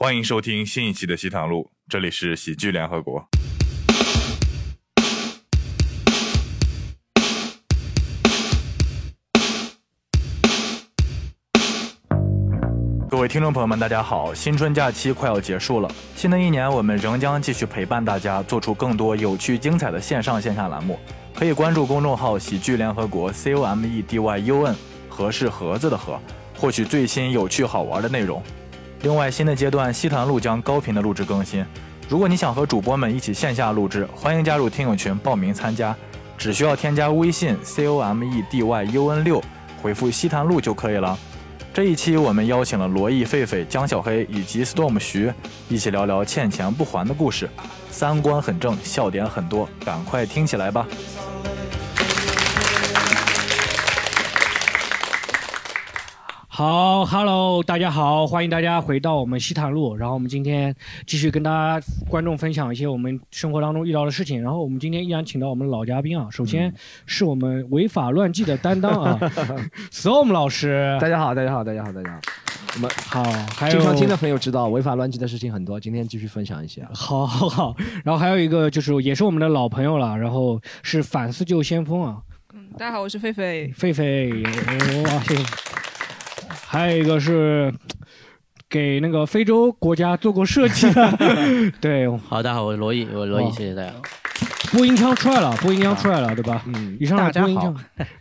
欢迎收听新一期的西塘路，这里是喜剧联合国。各位听众朋友们，大家好！新春假期快要结束了，新的一年我们仍将继续陪伴大家，做出更多有趣精彩的线上线下栏目。可以关注公众号“喜剧联合国 ”（C O M E D Y U N），和是盒子的盒，获取最新有趣好玩的内容。另外，新的阶段西坛路将高频的录制更新。如果你想和主播们一起线下录制，欢迎加入听友群报名参加，只需要添加微信 C O M E D Y U N 六，回复西坛路就可以了。这一期我们邀请了罗毅、狒狒、江小黑以及 Storm 徐，一起聊聊欠钱不还的故事，三观很正，笑点很多，赶快听起来吧！好，Hello，大家好，欢迎大家回到我们西坦路。然后我们今天继续跟大家观众分享一些我们生活当中遇到的事情。然后我们今天依然请到我们老嘉宾啊，首先是我们违法乱纪的担当啊，Storm 老师。大家好，大家好，大家好，大家好。我们好，还有经常听的朋友知道违法乱纪的事情很多，今天继续分享一些。好，好，好。然后还有一个就是也是我们的老朋友了，然后是反思救先锋啊。嗯，大家好，我是狒狒。狒狒，哇，谢谢。还有一个是给那个非洲国家做过设计的，对，好，大家好，我是罗毅，我罗毅，谢谢大家。播音腔出来了，播音腔出来了，对吧？嗯，以上播音腔，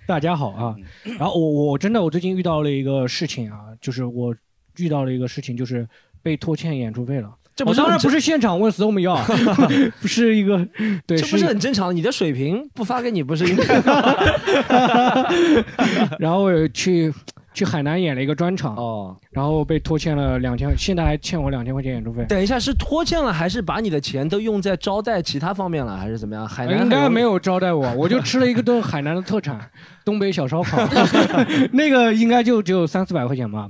大家好 啊。然后我我真的我最近遇到了一个事情啊，就是我遇到了一个事情，就是被拖欠演出费了。这不当然不是现场问 Storm 要，不是一个，对，这不是很正常？你的水平不发给你不是应该？然后我去。去海南演了一个专场哦，然后被拖欠了两千，现在还欠我两千块钱演出费。等一下，是拖欠了还是把你的钱都用在招待其他方面了，还是怎么样？海南应该没有招待我，我就吃了一个顿海南的特产，东北小烧烤，那个应该就只有三四百块钱吧。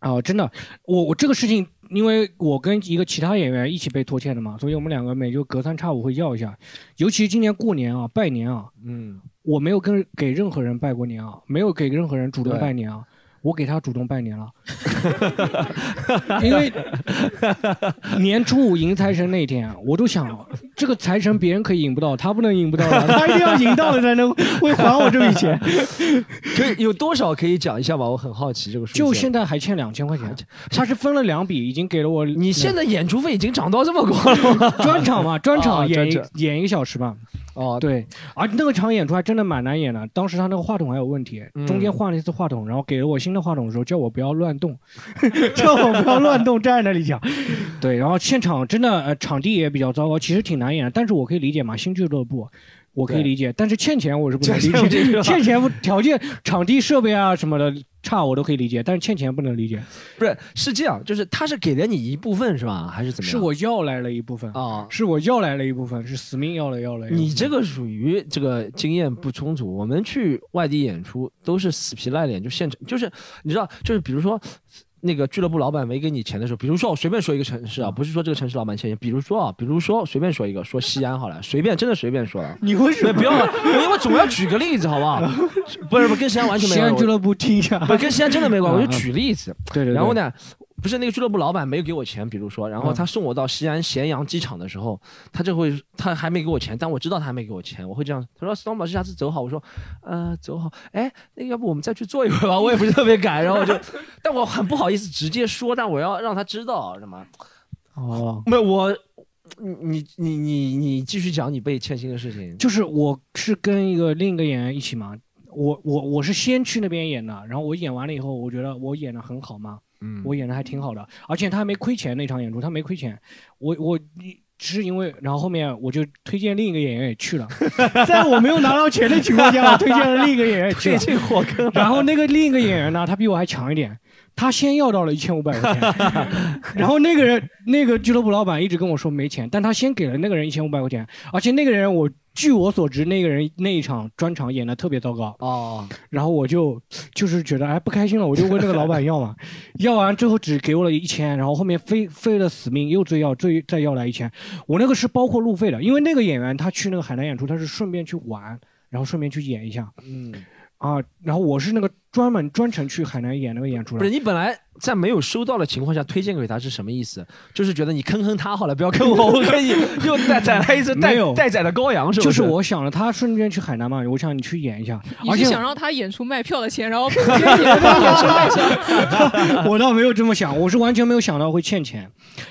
哦，真的，我我这个事情，因为我跟一个其他演员一起被拖欠的嘛，所以我们两个每就隔三差五会要一下，尤其今年过年啊，拜年啊，嗯。我没有跟给任何人拜过年啊，没有给任何人主动拜年啊，我给他主动拜年了，因为年初五迎财神那天，我都想这个财神别人可以引不到，他不能引不到啊，他一定要引到了才能会还我这笔钱。可以有多少可以讲一下吧？我很好奇这个数。就现在还欠两千块钱，他是分了两笔，已经给了我。你现在演出费已经涨到这么高了吗？专场嘛，专场演演一个小时吧。哦，对，而那个场演出还真的蛮难演的。当时他那个话筒还有问题，中间换了一次话筒，然后给了我新的话筒的时候，叫我不要乱动，叫我不要乱动，站在那里讲。对，然后现场真的呃场地也比较糟糕，其实挺难演的，但是我可以理解嘛，新俱乐部。我可以理解，但是欠钱我是不能理解。欠钱条件、场地设备啊什么的差，我都可以理解，但是欠钱不能理解。不是，是这样，就是他是给了你一部分是吧？还是怎么样？是我要来了一部分啊，是我要来了一部分，是死命要了要了。你这个属于这个经验不充足。我们去外地演出都是死皮赖脸，就现场，就是你知道，就是比如说。那个俱乐部老板没给你钱的时候，比如说我随便说一个城市啊，不是说这个城市老板欠钱，比如说啊，比如说随便说一个，说西安好了，随便真的随便说了。你为什么不要？因为我总要举个例子，好不好？不是不跟西安完全没关系。西安俱乐部听一下，不跟西安真的没关系，我就举例子。对对。然后呢？不是那个俱乐部老板没有给我钱，比如说，然后他送我到西安咸阳机场的时候，他就会他还没给我钱，但我知道他还没给我钱，我会这样，他说斯东宝这下次走好，我说，呃，走好，哎，那要不我们再去坐一会儿吧，我也不是特别赶，然后我就，但我很不好意思直接说，但我要让他知道什么，哦，没有我，你你你你继续讲你被欠薪的事情，就是我是跟一个另一个演员一起嘛，我我我是先去那边演的，然后我演完了以后，我觉得我演的很好嘛。嗯，我演的还挺好的，而且他还没亏钱那场演出，他没亏钱。我我只是因为，然后后面我就推荐另一个演员也去了，在我没有拿到钱的情况下，我推荐了另一个演员去了。火坑。然后那个另一个演员呢，他比我还强一点，他先要到了一千五百块钱，然后那个人那个俱乐部老板一直跟我说没钱，但他先给了那个人一千五百块钱，而且那个人我。据我所知，那个人那一场专场演的特别糟糕。哦，然后我就就是觉得哎不开心了，我就问那个老板要嘛，要完之后只给我了一千，然后后面非费了死命又追要追再要来一千，我那个是包括路费的，因为那个演员他去那个海南演出，他是顺便去玩，然后顺便去演一下，嗯，啊，然后我是那个专门专程去海南演那个演出的。不是你本来在没有收到的情况下推荐给他是什么意思？就是觉得你坑坑他好了，不要坑我，我可以 又带宰来一只带没有带宰的羔羊，是不就是我想了，他顺便去海南嘛，我想你去演一下，你而且是想让他演出卖票的钱，然后别人演的演出卖票。我倒没有这么想，我是完全没有想到会欠钱，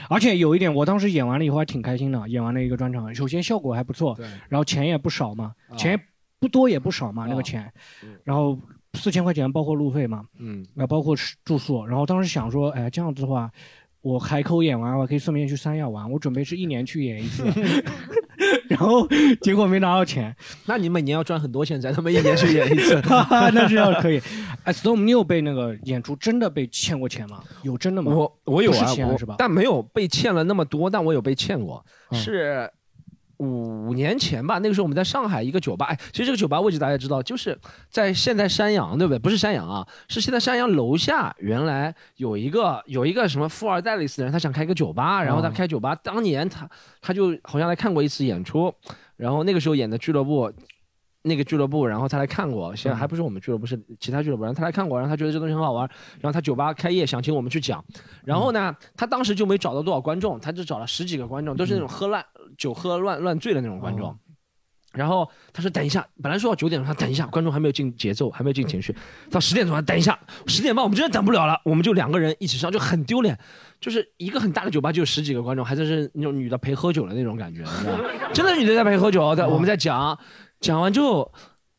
而且有一点，我当时演完了以后还挺开心的，演完了一个专场，首先效果还不错，然后钱也不少嘛，钱也不多也不少嘛，那个钱，然后四千块钱包括路费嘛，嗯，然后包括吃住宿，然后当时想说，哎，这样子的话。我海口演完，我可以顺便去三亚玩。我准备是一年去演一次，然后结果没拿到钱。那你每年要赚很多钱才他妈一年去演一次，那是要可以。哎，Storm，你有被那个演出真的被欠过钱吗？有真的吗？我我有不啊，我是欠是吧？但没有被欠了那么多，但我有被欠过，嗯是。五年前吧，那个时候我们在上海一个酒吧，哎，其实这个酒吧位置大家知道，就是在现在山羊，对不对？不是山羊啊，是现在山羊楼下，原来有一个有一个什么富二代类似的人，他想开个酒吧，然后他哦开酒吧，当年他他就好像来看过一次演出，然后那个时候演的俱乐部。那个俱乐部，然后他来看过，现在还不是我们俱乐部，是其他俱乐部。然后他来看过，然后他觉得这东西很好玩，然后他酒吧开业，想请我们去讲。然后呢，他当时就没找到多少观众，他就找了十几个观众，都是那种喝烂酒喝乱乱醉的那种观众。然后他说等一下，本来说要九点钟，他等一下，观众还没有进节奏，还没有进情绪。到十点钟，他等一下，十点半我们真的等不了了，我们就两个人一起上，就很丢脸。就是一个很大的酒吧，就有十几个观众，还真是那种女的陪喝酒的那种感觉，你知道吗？真的女的在陪喝酒，在我们在讲，讲完之后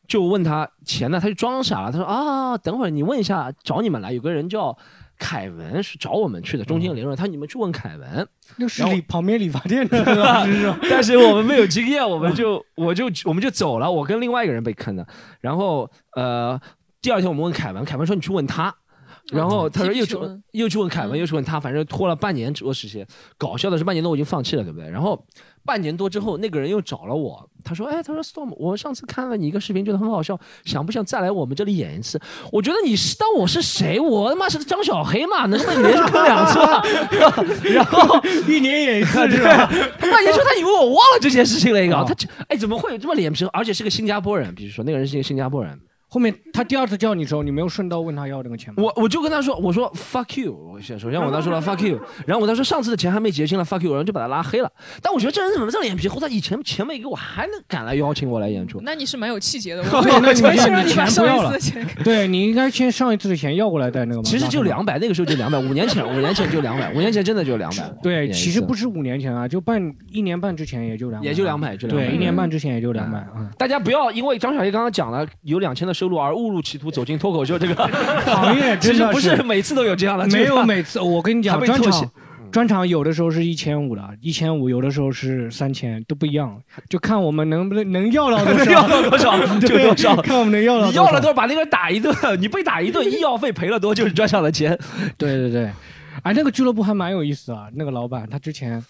就问他钱呢，他就装傻了，他说啊，等会儿你问一下，找你们来，有个人叫。凯文是找我们去的，中间联络他，你们去问凯文。那是理旁边理发店的 但是我们没有经验，我们就 我就我们就走了。我跟另外一个人被坑的，然后呃，第二天我们问凯文，凯文说你去问他。然后他说又去问又去问凯文，又去问他，反正拖了半年多时间。搞笑的是半年多我已经放弃了，对不对？然后半年多之后，那个人又找了我，他说：“哎，他说 Storm，我上次看了你一个视频，觉得很好笑，想不想再来我们这里演一次？我觉得你是当我是谁？我他妈是张小黑嘛，能不能连续坑两次啊？然后一年演一次对是吧？半年之后他以为我忘了这件事情了，一个哦他哎怎么会有这么脸皮厚？而且是个新加坡人，比如说那个人是一个新加坡人。后面他第二次叫你的时候，你没有顺道问他要那个钱吗？我我就跟他说，我说 fuck you，我先首先我跟他说了 fuck you，然后我跟他说上次的钱还没结清了 fuck you，然后就把他拉黑了。但我觉得这人怎么这么脸皮厚？他以前钱没给我，还能敢来邀请我来演出？那你是蛮有气节的，对我那你我是让你你把上一钱不要了次的钱。对你应该先上一次的钱要过来带那个吗。其实就两百，那个时候就两百，五年前五年前就两百，五年前真的就两百。对，其实不是五年前啊，就半一年半之前也就两，也就两百就200对，一年半之前也就两百嗯啊。大家不要因为张小叶刚刚讲了有两千的收入而误入歧途走进脱口秀这个 行业 其真的实不是每次都有这样的，没有每次，我跟你讲，专场专场有的时候是一千五的，一千五有的时候是三千，都不一样，就看我们能不能能要到多少，要到多少 就对多少，看我们能要到你要了多少。少把那个人打一顿，你被打一顿，医药费赔了多就是专场的钱。对对对，哎，那个俱乐部还蛮有意思啊，那个老板他之前。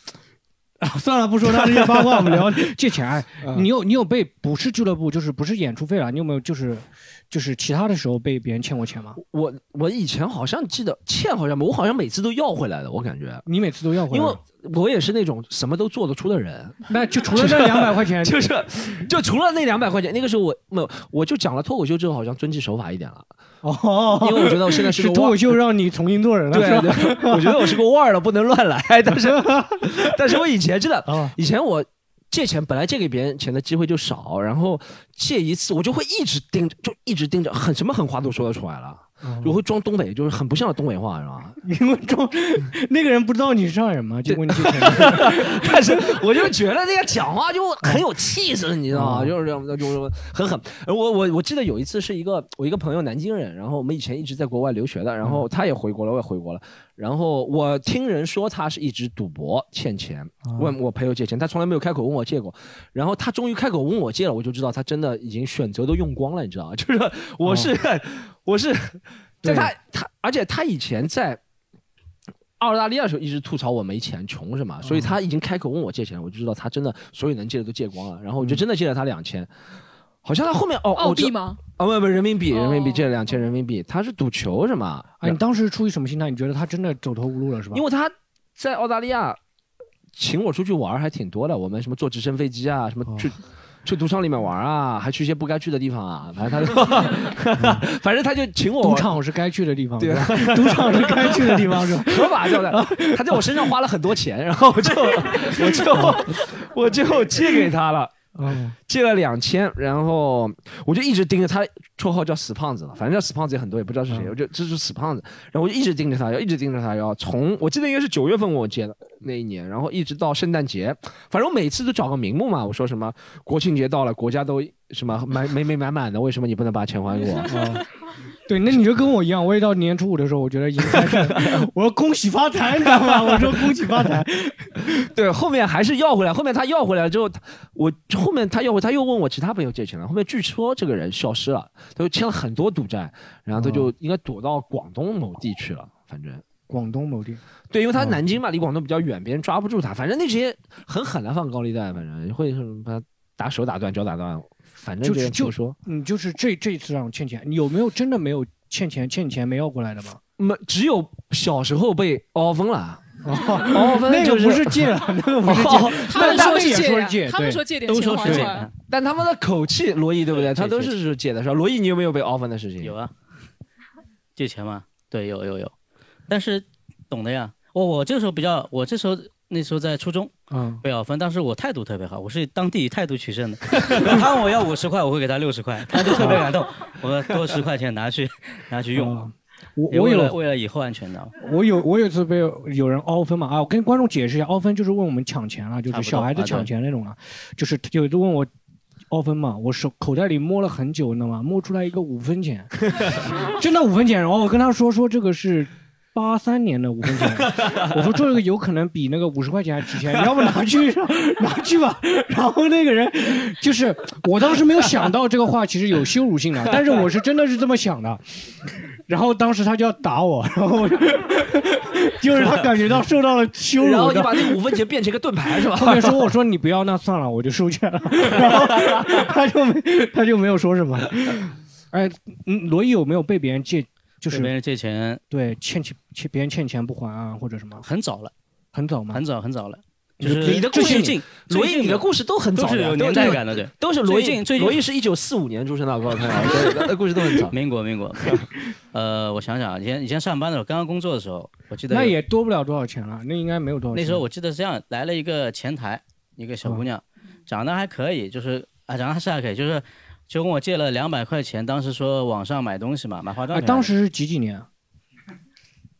啊，算了，不说他这些八卦，我们聊 借钱。你有你有被不是俱乐部，就是不是演出费了，你有没有就是就是其他的时候被别人欠过钱吗？我我以前好像记得欠好像我好像每次都要回来的，我感觉。你每次都要回来，因为我也是那种什么都做得出的人，那就除了这两百块钱，就是就除了那两百块钱，那个时候我没有，我就讲了脱口秀之后，好像遵纪守法一点了。哦，因为我觉得我现在是个口秀 让你重新做人了，对是吧？对，我觉得我是个腕儿了，不能乱来。但是，但是我以前真的，哦以前我借钱本来借给别人钱的机会就少，然后借一次我就会一直盯着，就一直盯着，很什么狠话都说得出来了。我会装东北，就是很不像东北话，是吧？因为装那个人不知道你是上海人嘛，就问你。但是我就觉得那个讲话就很有气势，你知道吗？哦就是这样，就是很狠。我我我记得有一次是一个我一个朋友南京人，然后我们以前一直在国外留学的，然后他也回国了，我也回国了。然后我听人说他是一直赌博欠钱，问我朋友借钱，他从来没有开口问我借过。然后他终于开口问我借了，我就知道他真的已经选择都用光了，你知道吗？就是我是、我是在他他，而且他以前在。澳大利亚的时候一直吐槽我没钱穷是吗？所以他已经开口问我借钱，我就知道他真的所有能借的都借光了，然后我就真的借了他两千，好像他后面哦澳币？吗？哦不不人民币人民币哦借了两千人民币，他是赌球是吗？啊，你当时出于什么心态？你觉得他真的走投无路了是吧？因为他在澳大利亚请我出去玩还挺多的，我们什么坐直升飞机啊，什么去。去赌场里面玩啊，还去一些不该去的地方啊，反正他 就，反正他就请我赌场是该去的地方，对赌场是该去的地方是吧？合法交代，他在我身上花了很多钱，然后我就 我就我就借给他了。借了两千，然后我就一直盯着他，绰号叫死胖子了，反正叫死胖子也很多，也不知道是谁，我就这是死胖子，然后我就一直盯着他，要一直盯着他，要从我记得应该是九月份我借的那一年，然后一直到圣诞节，反正我每次都找个名目嘛，我说什么国庆节到了，国家都什么满美美满满的，为什么你不能把钱还给我？对，那你就跟我一样，我也到年初五的时候，我觉得已经开始，我说恭喜发财，你知道吗？我说恭喜发财，对，后面还是要回来，后面他要回来之后，他我后面他要回，他又问我其他朋友借钱了，后面据说这个人消失了，他就欠了很多赌债，然后他就应该躲到广东某地去了，反正。广东某地，对，因为他南京嘛，离广东比较远，别人抓不住他。反正那些很狠的放高利贷，反正会把他打手打断、脚打断，反正就是就说。嗯，就是这这一次让我欠钱，你有没有真的没有欠钱欠钱没要过来的吗？没，只有小时候被凹分了。哦，那个不是借了，那个不是哦借，他们说是借他们说借点都钱说是这还出来。但他们的口气，罗毅对不对？他都是是借的，是吧？罗毅，你有没有被凹分的事情？有啊，借钱吗？对，有有有，但是懂的呀。我我这时候比较，我这时候那时候在初中嗯，被咬分，当时我态度特别好，我是当地以态度取胜的。他问我要五十块，我会给他六十块，他就特别感动。我多十块钱拿去拿去用，啊我我有为了以后安全的。我有我有一次被有人凹分嘛啊，我跟观众解释一下，凹分就是问我们抢钱了，就是小孩子抢钱那种了，就是有一次问我。凹分嘛，我手口袋里摸了很久，你知道吗？摸出来一个五分钱，真的五分钱。然后我跟他说说这个是八三年的五分钱，我说这个有可能比那个五十块钱还值钱，你要不拿去拿去吧。然后那个人就是我当时没有想到这个话其实有羞辱性的，但是我是真的是这么想的。然后当时他就要打我，然后我就 就是他感觉到受到了羞辱，然后你把那个五分钱变成一个盾牌是吧？后面说我说你不要，那算了，我就收钱了。然后他就没他就没有说什么。哎，嗯，罗毅有没有被别人借，就是被别人借钱对欠钱欠别人欠钱不还啊，或者什么？很早了，很早吗？很早很早了，就是你的故事最近罗毅，你的故事都很早是有年代感的，对。都是罗毅。罗毅是一九四五年出生的，我告诉大家，对那故事都很早。民国民国，呃，我想想啊，以前以前上班的时候，刚刚工作的时候，我记得那也多不了多少钱了，那应该没有多少钱。那时候我记得是这样，来了一个前台，一个小姑娘，长得还可以，就是啊，长得还是还可以，就是就跟我借了两百块钱，当时说网上买东西嘛，买化妆哎，品。当时是几几年？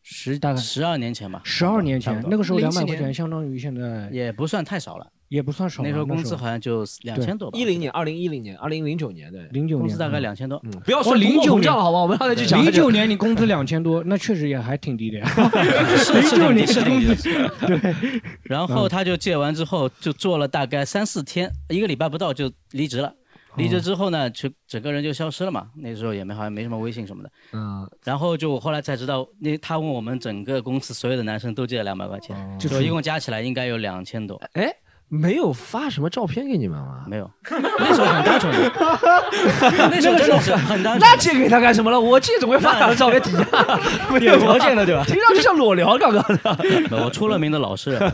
十大概十二年前吧，十二年前，不多那个时候两07百块钱相当于现在也不算太少了，也不算少了。那时候工资好像就两千多吧，一零年、二零一零年、二零零九年，对，零九年工资大概嗯两千多，嗯，不要哦说09通货膨胀了，好吧？我们让他去讲。零九年你工资两千多，那确实也还挺低的呀。零是挺低是挺低的。对，然后他就借完之后，就做了大概三四天，一个礼拜不到就离职了。离职之后呢，就整个人就消失了嘛。那时候也没好像没什么微信什么的。嗯，然后就我后来才知道，那他问我们整个公司所有的男生都借了两百块钱，就就一共加起来应该有两千多。哎，没有发什么照片给你们吗？没有，那时候很单纯的，那时候真的是很单纯那借给他干什么了？我借总会发两张照片底下，没有条件的对吧？听上去像裸聊刚刚的。我出了名的老实人，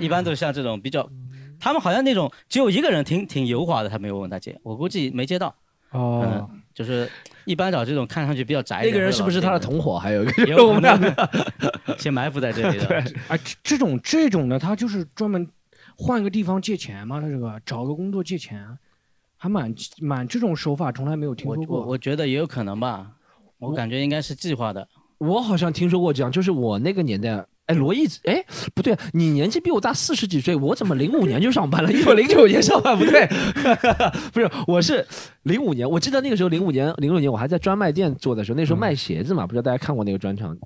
一般都是像这种比较，他们好像那种只有一个人挺挺油滑的，他没有问他借，我估计没接到。哦嗯，就是一般找这种看上去比较宅的那个人是不是他的同伙？还有一个我们 先埋伏在这里的。啊，这这种这种的，他就是专门换个地方借钱嘛，他这个找个工作借钱，还蛮蛮这种手法从来没有听说过。我觉得也有可能吧，我感觉应该是计划的。我好像听说过这样，就是我那个年代。哎，罗毅，哎，不对，你年纪比我大四十几岁，我怎么零五年就上班了？因为我零九年上班，不对，不是，我是零五年，我记得那个时候零五年、零六年我还在专卖店做的时候，那时候卖鞋子嘛，不知道大家看过那个专场，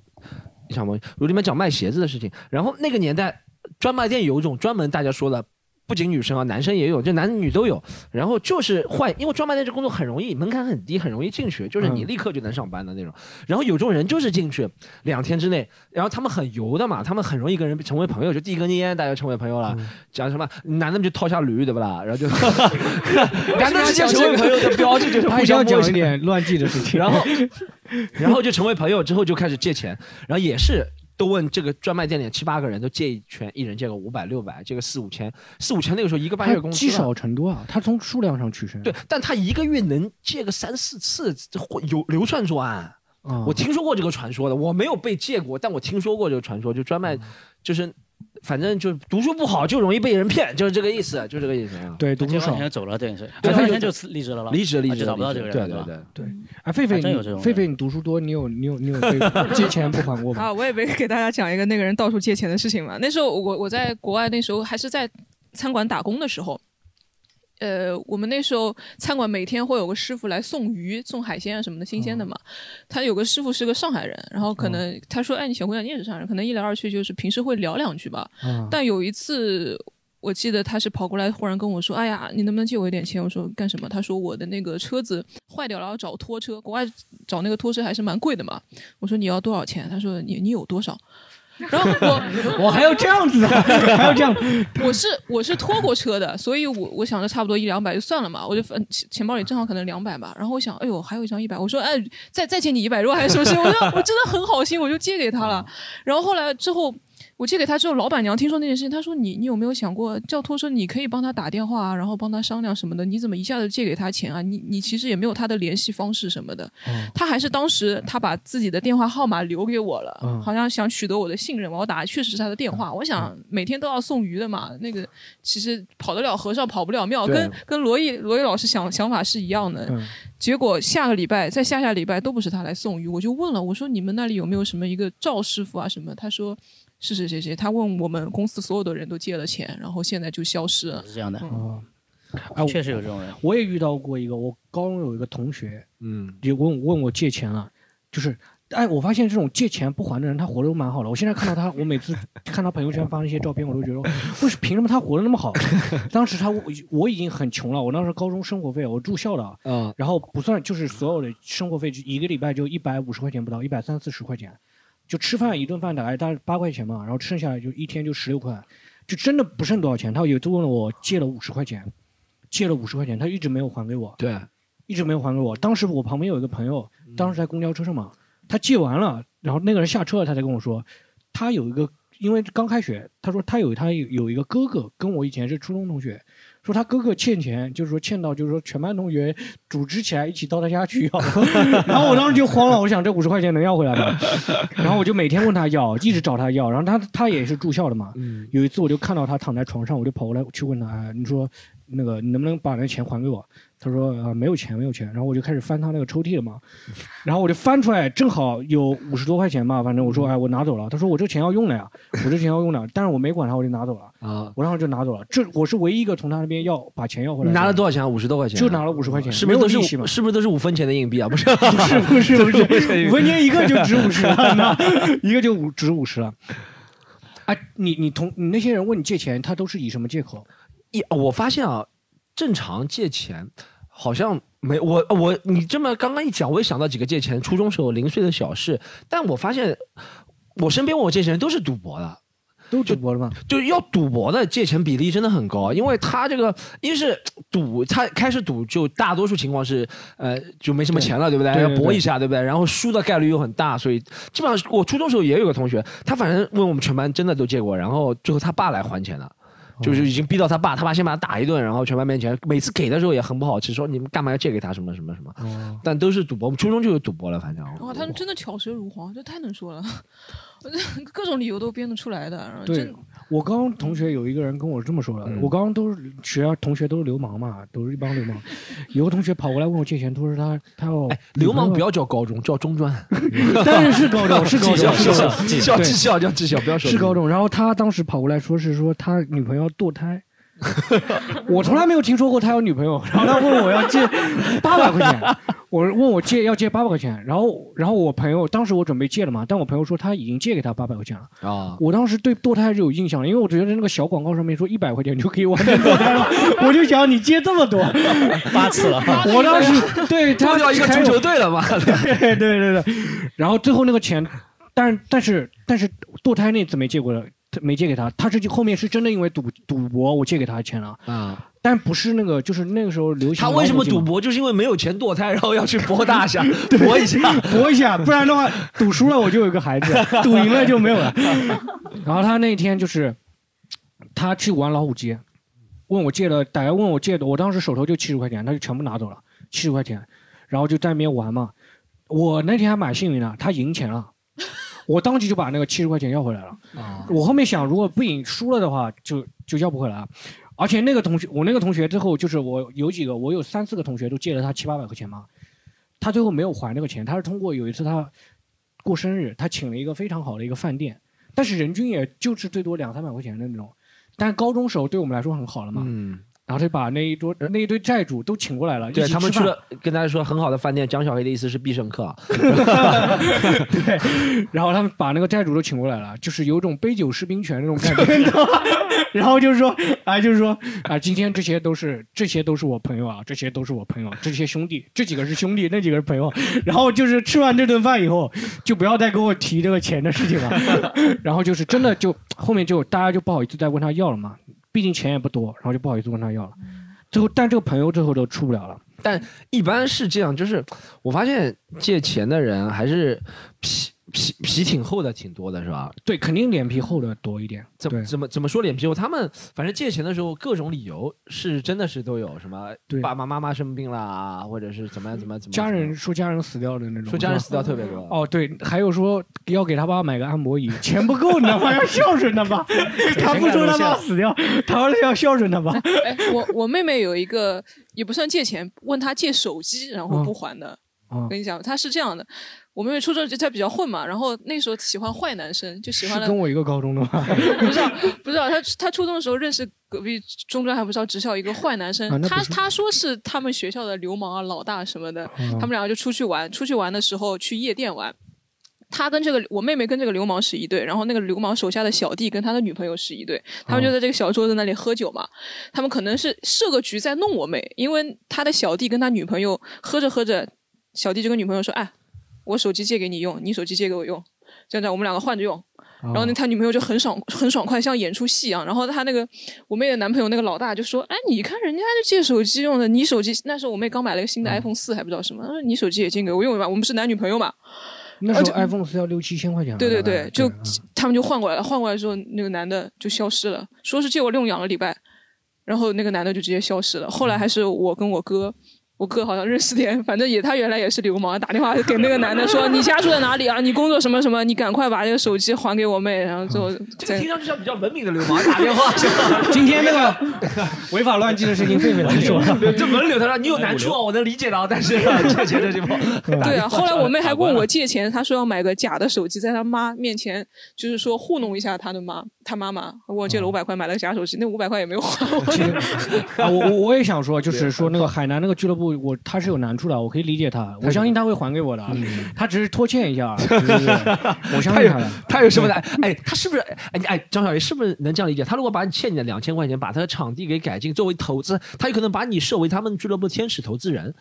你想吗？我里面讲卖鞋子的事情，然后那个年代专卖店有一种专门大家说的。不仅女生啊，男生也有，就男女都有。然后就是换，因为专卖店这工作很容易，门槛很低，很容易进去，就是你嗯立刻就能上班的那种。然后有种人就是进去两天之内，然后他们很油的嘛，他们很容易跟人成为朋友，就递根烟，大家成为朋友了。讲什么男的就掏下驴，对不啦？然后就 男的之间成为朋友的标志就是互他一定要讲一点乱记的事情。然后，然后就成为朋友之后就开始借钱，然后也是都问这个专卖店里七八个人都借一圈，一人借个五百六百，借个四五千，四五千那个时候一个半月工资积少成多啊，他从数量上取胜。对，但他一个月能借个三四次，会有流窜作案。啊，我听说过这个传说的，我没有被借过，但我听说过这个传说，就专卖，就是反正就读书不好就容易被人骗，就是这个意思，就这个意思啊。对读书少。就走了，等于是对借完钱就辞离职了吧，离职离职找不到这个人对，对对？对，哎，狒狒，还真有这种狒狒，你读书多，你有你有你有被 借钱不还过吗？啊，我也没给大家讲一个那个人到处借钱的事情嘛。那时候我我在国外，那时候还是在餐馆打工的时候，呃，我们那时候餐馆每天会有个师傅来送鱼、送海鲜啊什么的，新鲜的嘛。他有个师傅是个上海人，然后可能他说：“哎，你小姑娘你也是上海人，可能一来二去就是平时会聊两句吧。”啊，但有一次，我记得他是跑过来，忽然跟我说：“哎呀，你能不能借我一点钱？”我说：“干什么？”他说：“我的那个车子坏掉了，要找拖车。国外找那个拖车还是蛮贵的嘛。”我说：“你要多少钱？”他说：“你你有多少？” 然后我我还要这样子的，还要这样，我是我是拖过车的，所以我我想着差不多一两百就算了嘛，我就嗯钱钱包里正好可能两百吧。然后我想，哎呦，还有一张一百，我说，哎，再再借你一百，如果还是不是？我就我真的很好心，我就借给他了。然后后来之后。我借给他之后，老板娘听说那件事情，她说你你有没有想过叫拖车？你可以帮他打电话啊，然后帮他商量什么的。你怎么一下子借给他钱啊？你你其实也没有他的联系方式什么的。他还是当时他把自己的电话号码留给我了，嗯好像想取得我的信任嘛。我打的确实是他的电话。我想每天都要送鱼的嘛，那个其实跑得了和尚跑不了庙，跟跟罗毅罗毅老师想想法是一样的。嗯结果下个礼拜再下下礼拜都不是他来送鱼，我就问了，我说你们那里有没有什么一个赵师傅啊什么？他说是谁谁谁，他问我们公司所有的人都借了钱，然后现在就消失了。是这样的，啊，哎，确实有这种人。我也遇到过一个，我高中有一个同学，嗯，也问问我借钱了，就是，哎，我发现这种借钱不还的人，他活得都蛮好的。我现在看到他，我每次 看他朋友圈发那些照片，我都觉得，为什么凭什么他活得那么好？当时他我我已经很穷了，我当时高中生活费我住校的，啊，然后不算就是所有的生活费，就一个礼拜就一百五十块钱不到，一百三四十块钱，就吃饭一顿饭大概大概八块钱嘛，然后剩下来就一天就十六块，就真的不剩多少钱。他有一次问了我借了五十块钱，借了五十块钱，他一直没有还给我，对，一直没有还给我。当时我旁边有一个朋友，当时在公交车上嘛，他借完了，然后那个人下车了，他才跟我说，他有一个，因为刚开学，他说他有他有有一个哥哥，跟我以前是初中同学，说他哥哥欠钱，就是说欠到就是说全班同学组织起来一起到他家去要，然后我当时就慌了，我想这五十块钱能要回来吗？然后我就每天问他要，一直找他要，然后他他也是住校的嘛，嗯，有一次我就看到他躺在床上，我就跑过来去问他，哎，你说那个你能不能把那钱还给我？他说啊、没有钱没有钱，然后我就开始翻他那个抽屉了嘛，然后我就翻出来，正好有五十多块钱吧，反正我说哎我拿走了，他说我这钱要用的呀，我这钱要用的，但是我没管他，我就拿走了，啊，我然后就拿走了，这我是唯一一个从他那边要把钱要回来你，拿了多少钱啊？五十多块钱，就拿了五十块钱，是不是都是没有利息嘛五？是不是都是五分钱的硬币啊？不是，不是不是不 是，五分钱一个就值五十了，那一个就五值五十了。哎，你你同你那些人问你借钱，他都是以什么借口？一我发现啊，正常借钱好像没我我你这么刚刚一讲，我也想到几个借钱初中时候零碎的小事，但我发现我身边问我借钱人都是赌博的。都赌博了吗？就是要赌博的借钱比例真的很高，因为他这个一是赌，他开始赌就大多数情况是呃就没什么钱了，对不对要搏一下，对不对？然后输的概率又很大，所以基本上我初中时候也有个同学，他反正问我们全班真的都借过，然后最后他爸来还钱了。就是已经逼到他爸，他爸先把他打一顿，然后全班面前，每次给的时候也很不好吃，说你们干嘛要借给他什么什么什么，哦，但都是赌博。我们初中就有赌博了，反正。哇，他们真的巧舌如簧，这太能说了，各种理由都编得出来的。然后真我刚刚同学有一个人跟我这么说的，嗯我刚刚都是学校同学都是流氓嘛，都是一帮流氓。有个同学跑过来问我借钱，他说他他要哎，流氓不要，要叫高中，叫中专，当然是高中，是技校，是技校技校叫技校，不要说是高中。然后他当时跑过来说是说他女朋友堕胎。我从来没有听说过他有女朋友，然后他问我要借 八百块钱，我问我借要借八百块钱，然后然后我朋友当时我准备借了嘛，但我朋友说他已经借给他八百块钱了，啊。我当时对堕胎是有印象的，因为我觉得那个小广告上面说一百块钱就可以完成堕胎了，我就想你借这么多，八次了，我当时对他脱掉一个足球队了嘛？对对对对，然后最后那个钱，但但是但是堕胎那次没借过了，他没借给他，他是后面是真的因为赌赌博，我借给他钱了，啊，但不是那个，就是那个时候流行。他为什么赌？博？就是因为没有钱堕胎，然后要去博大下，博一下。博一下，不然的话，赌输了我就有一个孩子，赌赢了就没有了。然后他那天就是，他去玩老虎机，问我借了，大概问我借的，我当时手头就七十块钱，他就全部拿走了，七十块钱，然后就在那边玩嘛。我那天还蛮幸运的，他赢钱了，我当即就把那个七十块钱要回来了。啊，我后面想，如果不赢输了的话，就就要不回来。了。而且那个同学，我那个同学最后就是我有几个，我有三四个同学都借了他七八百块钱嘛，他最后没有还那个钱，他是通过有一次他过生日，他请了一个非常好的一个饭店，但是人均也就是最多两三百块钱的那种，但高中时候对我们来说很好了嘛，嗯，然后就把那一桌那一堆债主都请过来了，对他们去了，跟大家说很好的饭店。江小黑的意思是必胜客啊，对，然后他们把那个债主都请过来了，就是有种杯酒释兵权那种感觉？然后就是说，啊，就是说，啊，今天这些都是这些都是我朋友啊，这些都是我朋友，这些兄弟，这几个是兄弟，那几个是朋友。然后就是吃完这顿饭以后，就不要再跟我提这个钱的事情了。然后就是真的就后面就大家就不好意思再问他要了嘛，毕竟钱也不多，然后就不好意思问他要了。最后，但这个朋友最后都出不了了。但一般是这样，就是我发现借钱的人还是皮皮皮挺厚的，挺多的是吧？对，肯定脸皮厚的多一点。怎么怎么怎么说脸皮厚？他们反正借钱的时候各种理由是真的是都有，什么对爸爸妈妈生病啦，或者是怎么样怎么样怎么家人说家人死掉的那种，说家人死掉特别多。哦，对，还有说要给他爸买个按摩椅，钱不够，你知道吗？要孝顺他爸，他不说他爸死掉，他要孝顺他爸。哎，我我妹妹有一个也不算借钱，问他借手机，然后不还的。哦我跟你讲，他是这样的，我妹妹初中就她比较混嘛，然后那时候喜欢坏男生，就喜欢了跟我一个高中的吗？不知道不知道，她她初中的时候认识隔壁中专还不知道职校一个坏男生，他他说是他们学校的流氓啊、老大什么的，嗯他们两个就出去玩，出去玩的时候去夜店玩。他跟这个我妹妹跟这个流氓是一对，然后那个流氓手下的小弟跟他的女朋友是一对，他们就在这个小桌子那里喝酒嘛。他们可能是设个局在弄我妹，因为他的小弟跟他女朋友喝着喝着，小弟就跟女朋友说：“哎，我手机借给你用，你手机借给我用，这样这样我们两个换着用。”然后呢，他女朋友就很爽很爽快，像演出戏一样。然后他那个我妹的男朋友那个老大就说：“哎，你看人家就借手机用的，你手机那时候我妹刚买了一个新的 iPhone 四，还不知道什么，你手机也借给我用一把，我们是男女朋友嘛。”那时候 iPhone 是要六七千块钱了。对对对，就嗯他们就换过来了，换过来之后，那个男的就消失了，说是借我用两个礼拜，然后那个男的就直接消失了。后来还是我跟我哥，我哥好像认识点，反正也他原来也是流氓，打电话给那个男的说你家住在哪里啊？你工作什么什么？你赶快把这个手机还给我妹，然后最后再这个听上去像比较文明的流氓打电话，是吧？今天那个 违法乱纪的事情，狒狒来说。这文流他说你有难处啊，我能理解的啊，但是借钱这地方，对啊，后来我妹还问我借钱，她说要买个假的手机，在她妈面前就是说糊弄一下她的妈，她妈妈问我借了五百块买了个假手机，那五百块也没有还我我我也想说，就是说那个海南那个俱乐部，我他是有难处的，我可以理解他，我相信他会还给我的，他只是拖欠一下，我相信他的。他有什么难？哎，他是不是？哎，哎，张小鱼是不是能这样理解？他如果把你欠你的两千块钱，把他的场地给改进，作为投资，他有可能把你设为他们俱乐部天使投资人，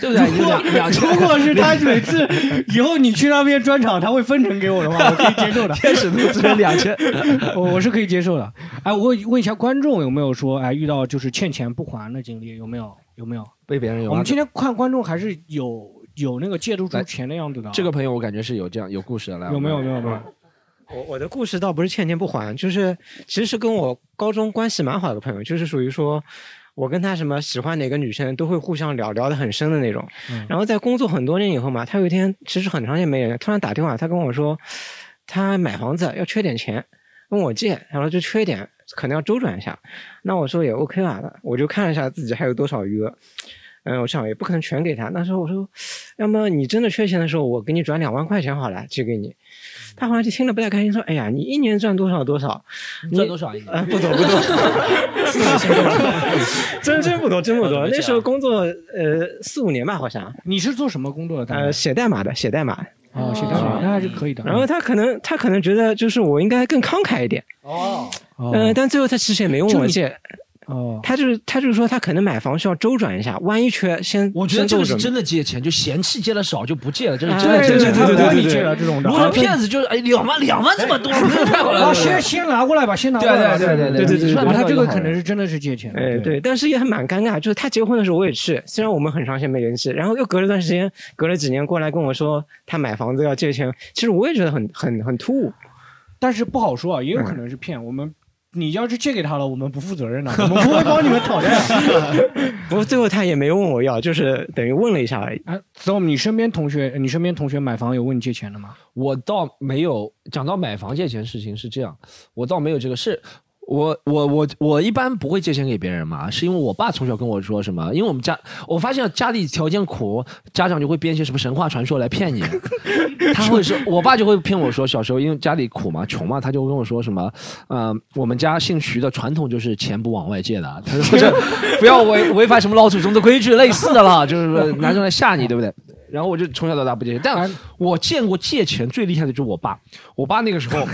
对不对？如果两两千，如果是他每次以后你去那边专场，他会分成给我的话，我可以接受的。天使投资人两千，我我是可以接受的。哎，我问问一下观众有没有说，哎，遇到就是欠钱不还的经历有没有？有没有？被别人有啊。我们今天看观众还是有有那个借得出钱的样子的啊。这个朋友我感觉是有这样有故事的，来有没有？没有？没有？我我的故事倒不是欠钱不还，就是其实是跟我高中关系蛮好的朋友，就是属于说，我跟他什么喜欢哪个女生都会互相聊聊得很深的那种。嗯然后在工作很多年以后嘛，他有一天其实很长时间没人，突然打电话，他跟我说，他买房子要缺点钱，问我借，然后就缺点，可能要周转一下。那我说也 OK 啊，我就看了一下自己还有多少余额。嗯，我想也不可能全给他。那时候我说，要么你真的缺钱的时候，我给你转两万块钱好了，借给你。他好像就听了不太开心，说：“哎呀，你一年赚多少多少？你赚多少一年？啊，不多不多，真真不多，真不多。那时候工作呃四五年吧，好像你是做什么工作的？呃写代码的，写代码。哦，写代码那还是可以的。然后他可能他可能觉得就是我应该更慷慨一点，哦，哦。嗯，但最后他其实也没问我借，哦，他就是他就是说他可能买房需要周转一下，万一缺先我觉得这个是真的借钱，就嫌弃借的少就不借了，这是哎真的借钱。对对对对对对借了这种的如果是骗子，就是哎两万两万这么多，太好了。啊，先先拿过来吧，先拿过来吧。对对对对对对他这个可能是真的是借钱。哎，对，但是也很蛮尴尬，就是他结婚的时候我也去，虽然我们很长时间没联系，然后又隔了段时间，隔了几年过来跟我说他买房子要借钱，其实我也觉得很很很突兀。但是不好说啊，也有可能是骗我们。你要是借给他了，我们不负责任的，我们不会帮你们讨债。不过最后他也没问我要，就是等于问了一下而已。哎，Storm，你身边同学，你身边同学买房有问你借钱的吗？我倒没有讲到买房借钱事情是这样，我倒没有这个事。我我我我一般不会借钱给别人嘛，是因为我爸从小跟我说什么，因为我们家我发现家里条件苦，家长就会编一些什么神话传说来骗你。他会说，我爸就会骗我说，小时候因为家里苦嘛，穷嘛，他就跟我说什么，呃，我们家姓徐的传统就是钱不往外借的，他说或者 不要违违反什么老祖宗的规矩，类似的啦，就是说拿出来吓你，对不对？然后我就从小到大不借钱，但我见过借钱最厉害的就是我爸。我爸那个时候，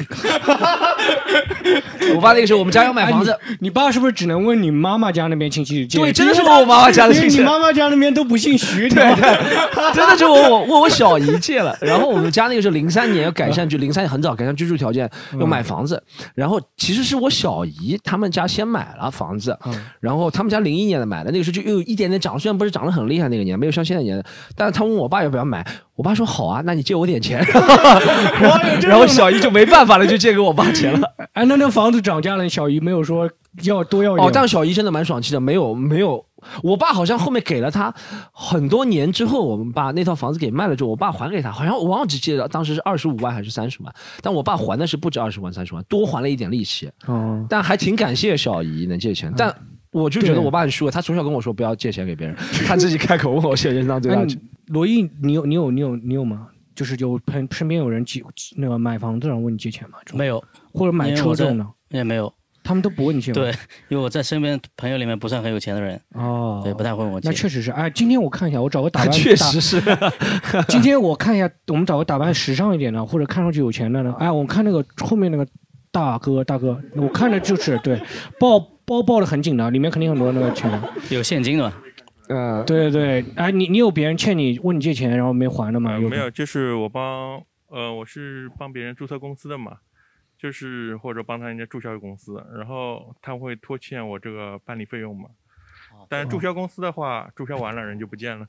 我爸那个时候我们家要买房子，你你爸是不是只能问你妈妈家那边亲戚借？对真的是问我妈妈家的亲戚。你妈妈家那边都不姓徐，对对 真的是问我问我小姨借了，然后我们家那个时候零三年要改善，就零三年很早改善居住条件，要买房子，然后其实是我小姨他们家先买了房子，然后他们家零一年的买的，那个时候就又有一点点涨，虽然不是涨得很厉害那个年，没有像现在年，但是他问我爸要不要买，我爸说好啊，那你借我点钱，然后小姨就没办法了，就借给我爸钱了。哎，那那房子涨价了，小姨没有说要多要一点。哦，但小姨真的蛮爽气的，没有没有，我爸好像后面给了他很多年之后，我们把那套房子给卖了之后，我爸还给他，好像我忘记记得当时是二十五万还是三十万，但我爸还的是不止二十万三十万，多还了一点利息，哦，但还挺感谢小姨能借钱，但。我就觉得我爸很输，他从小跟我说不要借钱给别人，他自己开口问我借人生当最大罗毅，你有你有你有你有吗？就是有朋身边有人借那个买房子然后问你借钱吗？没有，或者买车这种的，也没有。他们都不问你借吗？对，因为我在身边朋友里面不算很有钱的人，哦，对，不太会问我借。那确实是，哎，今天我看一下，我找个打扮，确实是。今天我看一下，我们找个打扮时尚一点的，或者看上去有钱的呢。哎，我看那个后面那个大哥，大哥，我看着就是对，包包抱的很紧的，里面肯定很多那个钱。有现金的嘛？呃，对对对，哎，你你有别人欠你问你借钱，然后没还的吗？有呃没有，就是我帮呃，我是帮别人注册公司的嘛，就是或者帮他人家注销公司，然后他会拖欠我这个办理费用嘛。但是注销公司的话，注销完了人就不见了，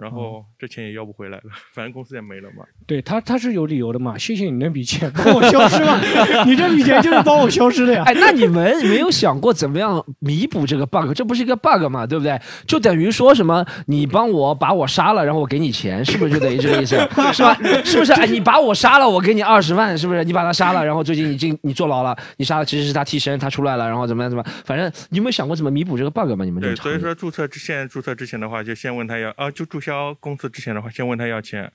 然后这钱也要不回来了，反正公司也没了嘛。对他他是有理由的嘛，谢谢你那笔钱帮我消失了，你这笔钱就是帮我消失的呀。哎，那你们没有想过怎么样弥补这个 bug？这不是一个 bug 嘛，对不对？就等于说什么，你帮我把我杀了，然后我给你钱，是不是就等于这个意思？是吧？是不是？哎，你把我杀了，我给你二十万，是不是？你把他杀了，然后最近你进你坐牢了，你杀了其实是他替身，他出来了，然后怎么样怎么样？反正你有没有想过怎么弥补这个 bug 吗？你们这对，所以说注册之前注册之前的话，就先问他要啊，就注销公司之前的话，先问他要钱。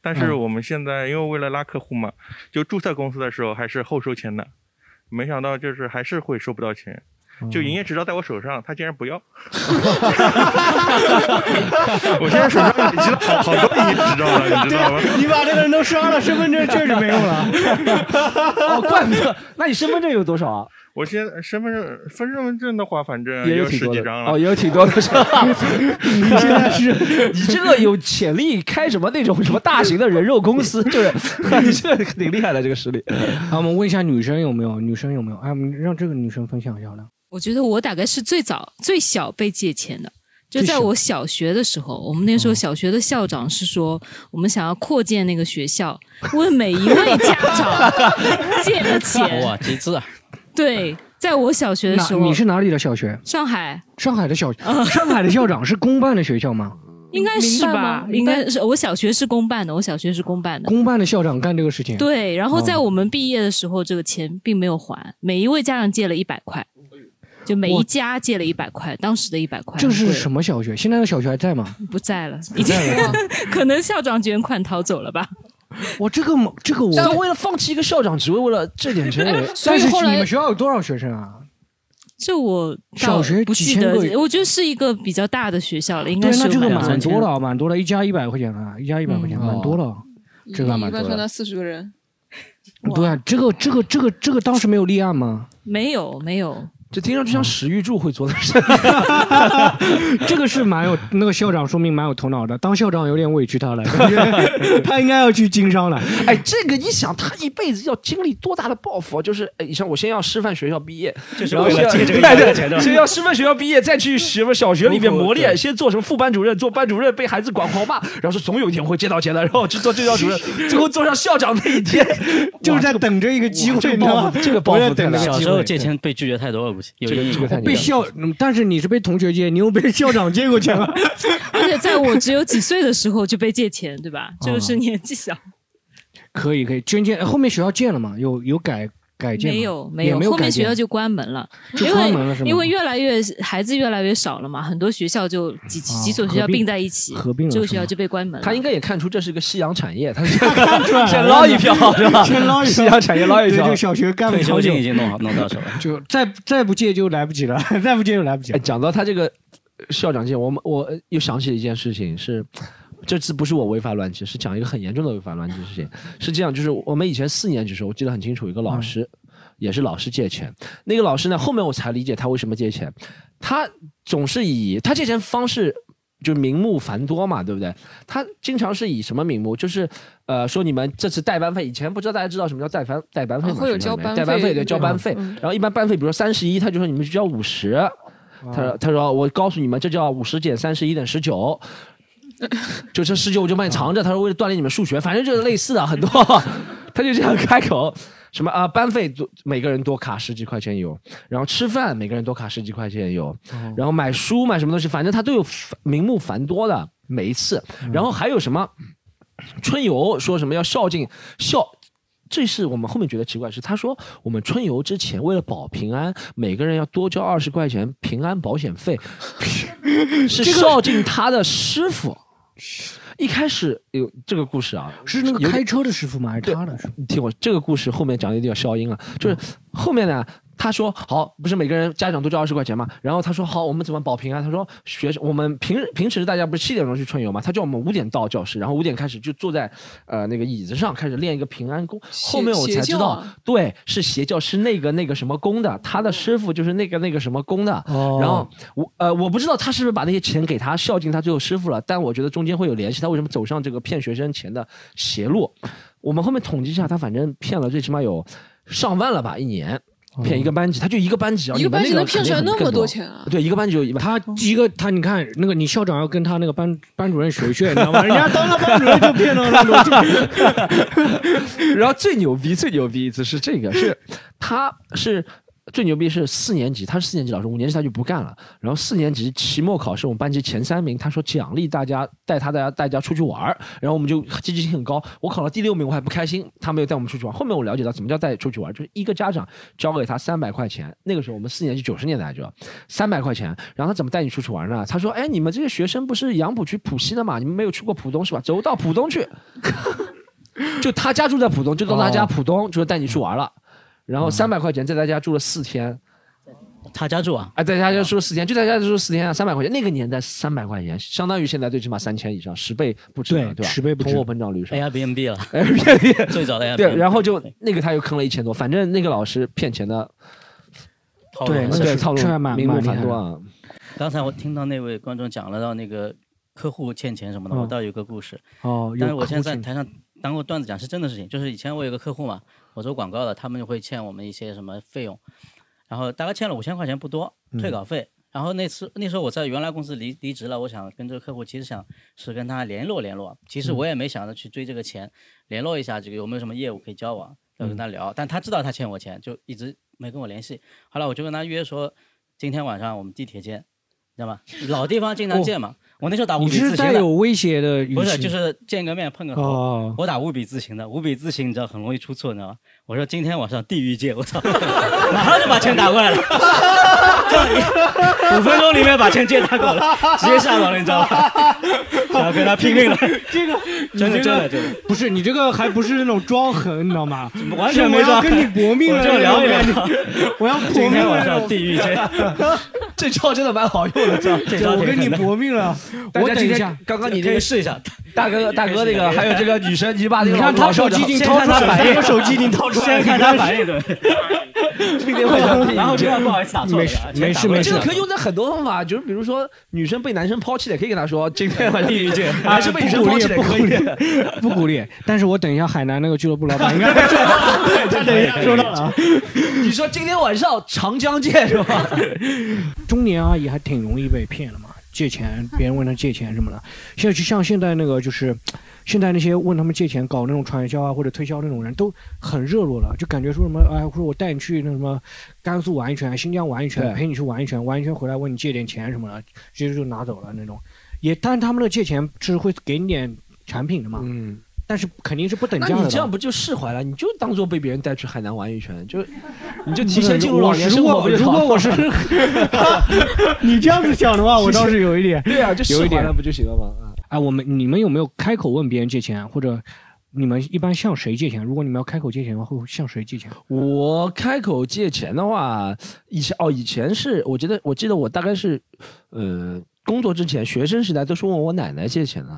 但是嗯我们现在因为为了拉客户嘛，就注册公司的时候还是后收钱的，没想到就是还是会收不到钱。就营业执照在我手上，他竟然不要。我现在手上已经好好多营业执照了，你知道吗？你把这个人都刷了，身份证确实没用了。哦，怪不得。那你身份证有多少啊？我现在身份证身份证的话，反正也有十几张了。哦，也有挺多的？你现在是你这个有潜力开什么那种什么大型的人肉公司，就是你这个挺厉害的这个实力。好，我们问一下女生有没有？女生有没有？哎，我们让这个女生分享一下呢。我觉得我大概是最早最小被借钱的，就在我小学的时候，我们那时候小学的校长是说，我们想要扩建那个学校，问每一位家长 借了钱。哇，极致啊！对，在我小学的时候，你是哪里的小学？上海，上海的小 上海的校长是公办的学校吗？应该是吧？应该是我小学是公办的，我小学是公办的。公办的校长干这个事情？，对，然后在哦我们毕业的时候，这个钱并没有还，每一位家长借了一百块，就每一家借了一百块，当时的一百块。这是什么小学？现在的小学还在吗？不在了，已 经可能校长卷款逃走了吧？我这个这个我，但为了放弃一个校长职位，为了这点钱也，但是所以后来你们学校有多少学生啊？这我小学不记得我觉得是一个比较大的学校了，应该对，是那这个蛮多的啊，蛮多的，一家一百块钱啊，一家一百块钱，嗯蛮多的。这个还蛮多的一贯传达。四十个人，对啊，这个这个这个这个当时没有立案吗？没有没有，这听上去像史玉柱会做的事。这个是蛮有那个校长，说明蛮有头脑的。当校长有点委屈他了，他应该要去经商了。哎，这个你想，他一辈子要经历多大的抱负啊？就是，哎，你像我先要师范学校毕业，就是然后先要为了接这个对对压钱的先要师范学校毕业，再去什么小学里面磨练，先做什么副班主任，做班主任被孩子管狂骂，然后说总有一天我会借到钱的，然后去做政教主任，最后做上校长那一天，就是在等着一个机会，这个你知道吗抱负，这个抱负我在等小那个。时候借钱被拒绝太多了，估计有阴影。被校，嗯但是你是被同学借，你又被校长借过钱了。而且在我只有几岁的时候就被借钱，对吧？这个是年纪小。可以可以，捐建后面学校建了嘛？有有改改建？没有没有，没有后面学校就关门了，就因关门了是吗为因为越来越孩子越来越少了嘛，很多学校就几几几所学校并并在一起，合并了这个学校就被关门了。他应该也看出这是个夕阳产业，他是看出来先捞一票 是吧？先捞一票夕阳产业捞一票，对就小学干了退休好久金已经弄好弄到手了。就再再不借就来不及了，再不借就来不及了。哎，讲到他这个校长界，我们我又想起了一件事情，是这次不是我违法乱纪，是讲一个很严重的违法乱纪事情。是这样，就是我们以前四年级的时候，我记得很清楚，一个老师。也是老师借钱，那个老师呢，后面我才理解他为什么借钱。他总是以他借钱方式就名目繁多嘛，对不对？他经常是以什么名目？就是呃，说你们这次代班费，以前不知道大家知道什么叫代班代班费吗？啊会有交班代班费对，交班费。嗯然后一般班费，比如说三十一，他就说你们就交五十。他说：“他说我告诉你们，这叫五十减三十一等于十九，就这十九我就帮你藏着。他说为了锻炼你们数学，反正就是类似的很多，他就这样开口。什么啊？班费多每个人多卡十几块钱有，然后吃饭每个人多卡十几块钱有，然后买书买什么东西，反正他都有名目繁多的每一次。然后还有什么春游说什么要孝敬孝。”这是我们后面觉得奇怪，是他说我们春游之前为了保平安，每个人要多交二十块钱平安保险费，是孝敬他的师傅。一开始有这个故事啊，是那个开车的师傅吗？还是他的师傅？你听我这个故事后面讲的有点消音了，就是后面呢，他说好，不是每个人家长都交二十块钱嘛，然后他说好，我们怎么保平安？他说学生我们平平时大家不是七点钟去春游嘛，他叫我们五点到教室，然后五点开始就坐在呃那个椅子上开始练一个平安功。后面我才知道啊，对，是邪教，是那个那个什么功的，他的师傅就是那个那个什么功的。哦然后我呃我不知道他是不是把那些钱给他孝敬他最后师傅了，但我觉得中间会有联系，他为什么走上这个骗学生钱的邪路？我们后面统计一下，他反正骗了最起码有上万了吧，一年。骗一个班级，他就一个班级啊，一个班级能骗出来那么多钱啊？对，一个班级有一万。他一个他，你看那个你校长要跟他那个班班主任学学，你知道吗？人家当了班主任就骗到那逻辑。然后最牛逼、最牛逼一次是这个，是他是最牛逼是四年级，他是四年级老师，五年级他就不干了。然后四年级期末考试，我们班级前三名，他说奖励大家带他大家大家出去玩儿然后我们就积极性很高。我考了第六名，我还不开心，他没有带我们出去玩。后面我了解到怎么叫带出去玩，就是一个家长交给他三百块钱，那个时候我们四年级九十年代就三百块钱，然后他怎么带你出去玩呢？他说：“哎，你们这些学生不是杨浦区浦西的嘛？你们没有去过浦东是吧？走到浦东去。”就他家住在浦东，就到他家浦东，就是带你去玩了。然后三百块钱在他家住了四天，他家住啊？哎，在他家住了四天，就在他家住了四天啊，三百块钱。那个年代三百块钱，相当于现在最起码三千以上，十倍不止了，对对吧？十倍不止通货膨胀率是吧 Airbnb 了 Airbnb 最早的 Airbnb 对，然后就那个他又坑了一千多，反正那个老师骗钱的套路很深对对套路蛮名目蛮多啊。刚才我听到那位观众讲了到那个客户欠钱什么的，嗯我倒有个故事。哦有但是我现在在台上当过段子讲是真的事情，就是以前我有个客户嘛，我做广告的，他们就会欠我们一些什么费用，然后大概欠了五千块钱，不多，退稿费。然后那次那时候我在原来公司离离职了，我想跟这个客户其实想是跟他联络联络，其实我也没想着去追这个钱，联络一下这个有没有什么业务可以交往，要跟他聊。但他知道他欠我钱，就一直没跟我联系。后来我就跟他约说，今天晚上我们地铁见，知道吗？老地方经常见嘛。我那时候打五你笔字形的。有威胁的语气，不是，就是见个面碰个头。哦。我打五笔字形的，五笔字形你知道很容易出错，你知道吗？我说今天晚上地狱见，我操，马上就把钱打过来了，五分钟里面把钱借他够了，直接下楼了，你知道吗？然后跟他拼命了，这个真的真的真的，不是你这个还不是那种装狠，你知道吗？完全没装是我要跟你搏命了，我就聊一聊。我要搏今命了。天晚上地狱见，这招真的蛮好用的，这我跟你搏命了，我等一下。刚刚你可那个以试一下，大哥大哥那个，还有这个女生，你把那个你看手机已经先掏出来他反应手机已经掏出来了，先看他反应对。今天晚上然后就要不好意思打错了，没事没事没事这个可以用在很多方法，就是比如说女生被男生抛弃的，可以跟他说今天晚上第一件，男 生被女生抛弃的可以。不鼓励。但是我等一下海南那个俱乐部老板应该他等一下收到了啊。你说今天晚上长江见是吧？中年阿姨还挺容易被骗的嘛，借钱，别人问他借钱什么的。现在就像现在那个就是，现在那些问他们借钱搞那种传销啊或者推销那种人都很热络了，就感觉说什么哎，说我带你去那什么甘肃玩一圈，新疆玩一圈，陪你去玩一圈，玩一圈回来问你借点钱什么的，直接就拿走了那种。也，但是他们的借钱是会给你点产品的嘛，嗯，但是肯定是不等价的。你这样不就释怀了？你就当做被别人带去海南玩一圈，就 你就提前进入老年生活如果我是 你这样子想的话，我倒是有一点。对啊，就释有一点怀了不就行了吗？啊哎，我们你们有没有开口问别人借钱，或者你们一般向谁借钱？如果你们要开口借钱的话，会向谁借钱？我开口借钱的话，以前哦，以前是我觉得，我记得我大概是，呃，工作之前，学生时代都是问我奶奶借钱的。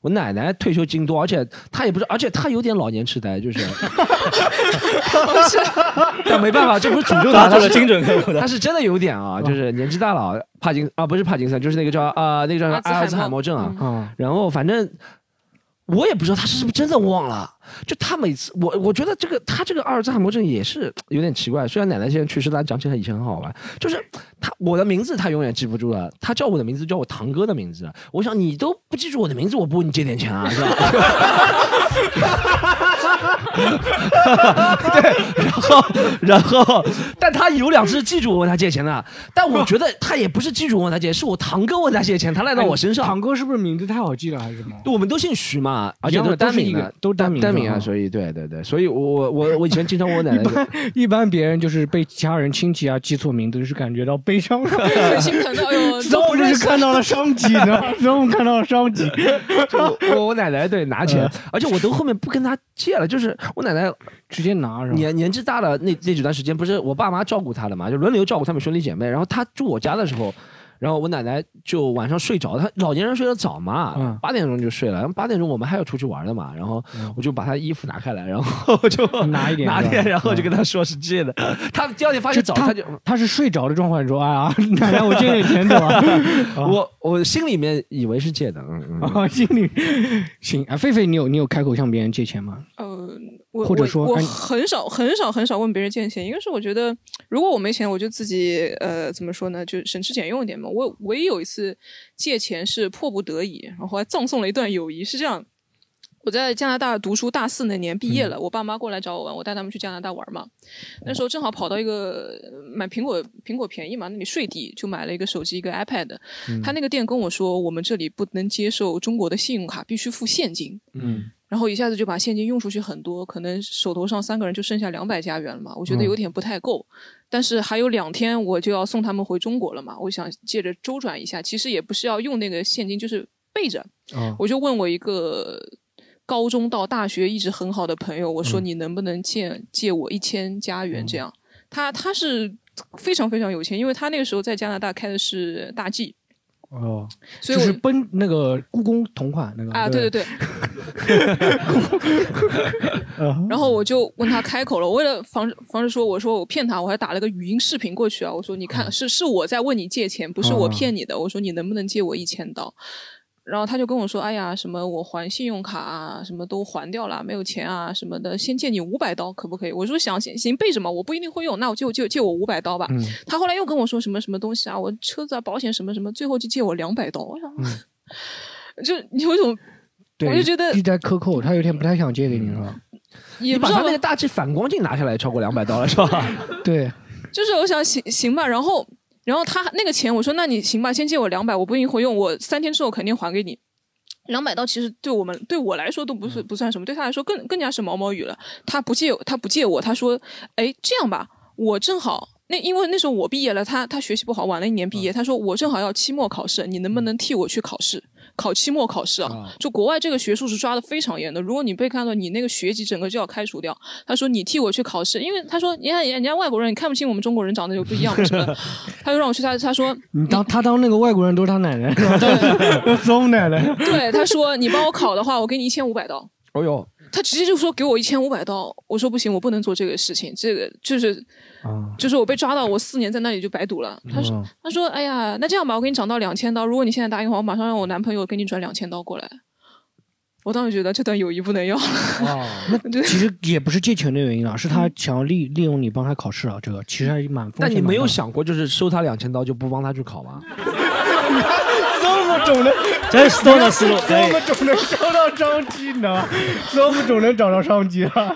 我奶奶退休金多，而且她也不是，而且她有点老年痴呆，就是，但没办法，这不是诅咒她，她是精准客户的。她是真的有点啊，就是年纪大了，帕金啊，不是帕金森，就是那个叫啊、那个叫阿尔兹海默症啊。嗯，然后反正我也不知道他是不是真的忘了，就他每次我我觉得这个他这个阿尔兹海默症也是有点奇怪。虽然奶奶现在去世，但讲起来以前很好玩。就是他我的名字他永远记不住了，他叫我的名字叫我堂哥的名字。我想你都不记住我的名字，我不问你借点钱啊，是吧？对，然后然后，但他有两次记住我问他借钱的，但我觉得他也不是记住我问他借，是我堂哥问他借钱，他赖到我身上。堂哥是不是名字太好记了，还是什么？我们都姓徐嘛，而且都是单名的都单名的单名啊，啊所以对对对，所以我我我我以前经常问我奶奶一般一般别人就是被家人亲戚啊记错名字，是感觉到悲伤，很心疼的。哎呦，让我这是看到了商机呢，让我看到了商机。就我我奶奶对拿钱，而且我都后面不跟他借了，就是我奶奶直接拿是吧？年年纪大了那那几段时间，不是我爸妈照顾她的嘛，就轮流照顾他们兄弟姐妹，然后她住我家的时候。然后我奶奶就晚上睡着，她老年人睡得早嘛嗯，八点钟就睡了。然后八点钟我们还要出去玩的嘛，然后我就把她衣服拿开来，然后就 拿一点拿点，然后就跟她说是借的。她第二天发现早，她就她是睡着的状况，说哎呀，奶奶我借点钱走啊。我我心里面以为是借的，嗯嗯。啊，心里行啊，狒狒，你有你有开口向别人借钱吗？呃，我或者说我很少很少很少问别人借钱，一个是我觉得如果我没钱，我就自己呃怎么说呢，就省吃俭用一点嘛。我唯一有一次借钱是迫不得已，然后还葬送了一段友谊。是这样，我在加拿大读书大四那年毕业了，我爸妈过来找我玩，我带他们去加拿大玩嘛。那时候正好跑到一个呃买苹果，苹果便宜嘛，那里税低，就买了一个手机，一个 iPad。他那个店跟我说，我们这里不能接受中国的信用卡，必须付现金。嗯，然后一下子就把现金用出去很多，可能手头上三个人就剩下两百加元了嘛，我觉得有点不太够。但是还有两天我就要送他们回中国了嘛，我想借着周转一下，其实也不是要用那个现金，就是备着。哦，我就问我一个高中到大学一直很好的朋友，我说你能不能借借我一千加元这样？他他是非常非常有钱，因为他那个时候在加拿大开的是大 G，哦，所以我就是奔那个故宫同款那个啊，对对对，然后我就问他开口了，我为了防止防止说我说我骗他，我还打了个语音视频过去啊。我说你看是是我在问你借钱，不是我骗你的。我说你能不能借我一千刀？然后他就跟我说：“哎呀，什么我还信用卡啊，什么都还掉了，没有钱啊，什么的，先借你五百刀可不可以？”我说：“想行行备着嘛，我不一定会用，那我就就借我五百刀吧。嗯他后来又跟我说什么什么东西啊，我车子啊、保险什么什么，最后就借我两百刀。我想，就有一种对，我就觉得一直在克扣，他有点不太想借给你是吧？你也不知道把他那个大致反光镜拿下来，超过两百刀了是吧？对，就是我想行行吧，然后然后他那个钱，我说那你行吧，先借我两百，我不一定会用，我三天之后肯定还给你。两百刀其实对我们对我来说都不是不算什么，对他来说更更加是毛毛雨了。他不借他不借我，他说，哎，这样吧，我正好那因为那时候我毕业了，他他学习不好，晚了一年毕业，他说我正好要期末考试，你能不能替我去考试？考期末考试啊，就国外这个学术是抓的非常严的。如果你被看到，你那个学籍整个就要开除掉。他说你替我去考试，因为他说你看人家外国人，你看不清我们中国人长得有不一样什么的。他就让我去他他说你当他当那个外国人都是他奶奶，是吧？松奶奶，对，他说你帮我考的话，我给你一千五百刀。哦呦，他直接就说给我一千五百刀，我说不行，我不能做这个事情，这个就是啊，就是我被抓到，我四年在那里就白读了。他说嗯他说哎呀，那这样吧，我给你涨到两千刀，如果你现在答应的话，我马上让我男朋友给你转两千刀过来。我当时觉得这段友谊不能要了。哦，那其实也不是借钱的原因啊，是他想要利利用你帮他考试啊，这个其实还蛮但你没有想过，就是收他两千刀就不帮他去考吗？这么种的，这是 Stone 的思路，可以这么。种能找到商机，你知道吗？这么种能找到商机啊！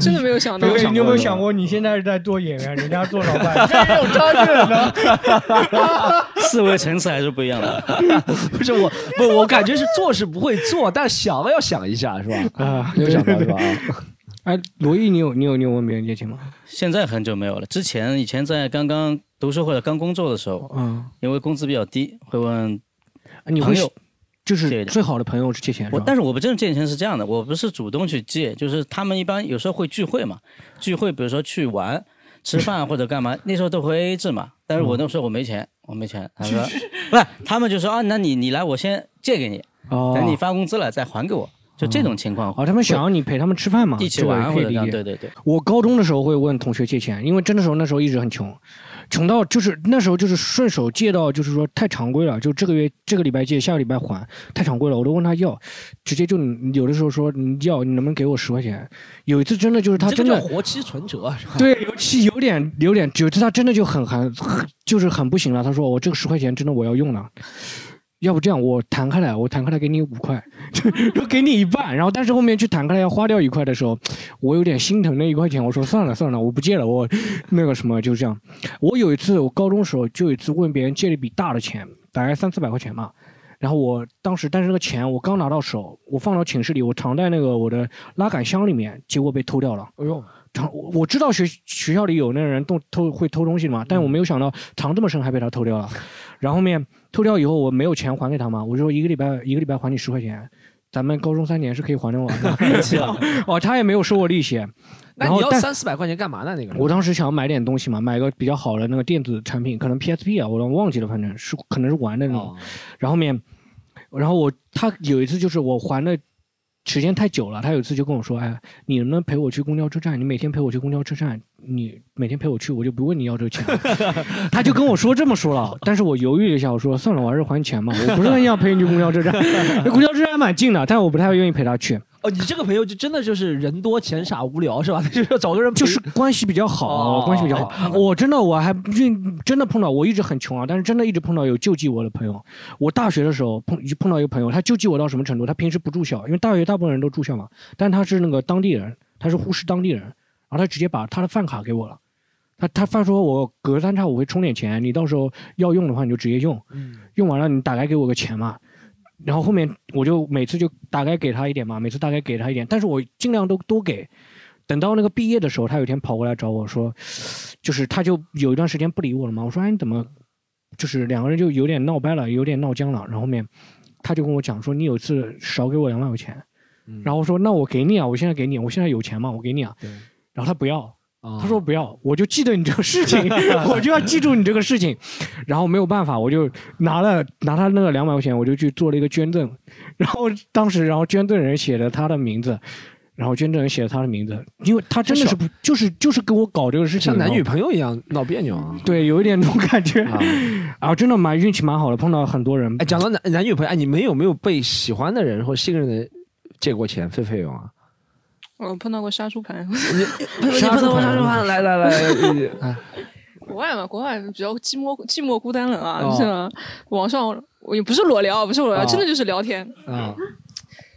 真的没有想到对，你有没有想过，你现在是在做演员，人家做老板，这有差距了呢？思维层次还是不一样的。不是我，不，我感觉是做是不会做，但想了要想一下，是吧？啊，没有想到是吧？哎，罗毅，你有你有你有问别人借钱吗？现在很久没有了，之前以前在刚刚读书或者刚工作的时候，嗯，因为工资比较低，会问你朋友就是最好的朋友是借钱是我？但是我不真的借钱是这样的，我不是主动去借，就是他们一般有时候会聚会嘛，聚会比如说去玩、吃饭或者干嘛，那时候都会 AA 制嘛。但是我那时候我没钱，我没钱，他说不是，他们就说啊，那你你来，我先借给你，哦等你发工资了再还给我，就这种情况。啊，他们想要你陪他们吃饭嘛，一起玩或者这样，可以理解。对对对。我高中的时候会问同学借钱，因为真的时候那时候一直很穷，穷到就是那时候就是顺手借到，就是说太常规了，就这个月这个礼拜借，下个礼拜还，太常规了，我都问他要，直接就有的时候说你要你能不能给我十块钱？有一次真的就是他真的活期存折？对，尤其有点有点，有一次他真的就很很很就是很不行了，他说我这个十块钱真的我要用了。要不这样，我弹开来，我弹开来给你五块，就给你一半。然后，但是后面去弹开来要花掉一块的时候，我有点心疼那一块钱。我说算了算了，我不借了，我那个什么就这样。我有一次，我高中时候就有一次问别人借了一笔大的钱，大概三四百块钱嘛。然后我当时，但是那个钱我刚拿到手，我放到寝室里，我藏在那个我的拉杆箱里面，结果被偷掉了。哎呦，藏我我知道学学校里有那个人动偷会偷东西的嘛，但我没有想到藏这么深还被他偷掉了。然后后面偷掉以后我没有钱还给他嘛，我就说一个礼拜一个礼拜还你十块钱，咱们高中三年是可以还得完的。哦，他也没有收我利息。那你要三四百块钱干嘛呢？那个我当时想买点东西嘛，买个比较好的那个电子产品，可能 PSP 啊，我都忘记了，反正是可能是玩的那种。然后后面，然后我他有一次就是我还的时间太久了，他有一次就跟我说，哎，你能不能陪我去公交车站？你每天陪我去公交车站，你每天陪我去，我就不问你要这个钱了。他就跟我说这么说了，但是我犹豫了一下，我说算了，我还是还钱吧，我不是很想陪你去公交车站，那 公交车站还蛮近的，但我不太愿意陪他去。哦，你这个朋友就真的就是人多钱少无聊是吧？就是要找个人就是关系比较好，哦关系比较好。我真的我还运真的碰到，我一直很穷啊，但是真的一直碰到有救济我的朋友。我大学的时候碰碰到一个朋友，他救济我到什么程度？他平时不住校，因为大学大部分人都住校嘛，但他是那个当地人，他是呼市当地人，然后他直接把他的饭卡给我了。他他饭说，我隔三差五会充点钱，你到时候要用的话你就直接用，用完了你打来给我个钱嘛。然后后面我就每次就大概给他一点嘛，每次大概给他一点，但是我尽量都多给。等到那个毕业的时候，他有一天跑过来找我说，就是他就有一段时间不理我了嘛。我说哎你怎么，就是两个人就有点闹掰了，有点闹僵了。然后后面他就跟我讲说你有一次少给我两万块钱，然后我说那我给你啊，我现在给你，我现在有钱嘛，我给你啊。然后他不要。他说不要，我就记得你这个事情，我就要记住你这个事情，然后没有办法，我就拿了拿他那个两百块钱，我就去做了一个捐赠，然后当时然后捐赠人写了他的名字，然后捐赠人写了他的名字，因为他真的是不就是就是跟我搞这个事情，像男女。朋友一样闹别扭啊。对，有一点那种感觉，啊，真的蛮运气蛮好的，碰到很多人。哎，讲到男男女朋友，哎，你们有没有被喜欢的人或信任的人借过钱费费用啊？我碰到过杀猪盘，你 碰到过，杀猪盘，来来来，哎国外嘛，国外比较寂寞寂寞孤单冷啊，哦是吧？网上我也不是裸聊，不是裸聊，哦真的就是聊天，啊，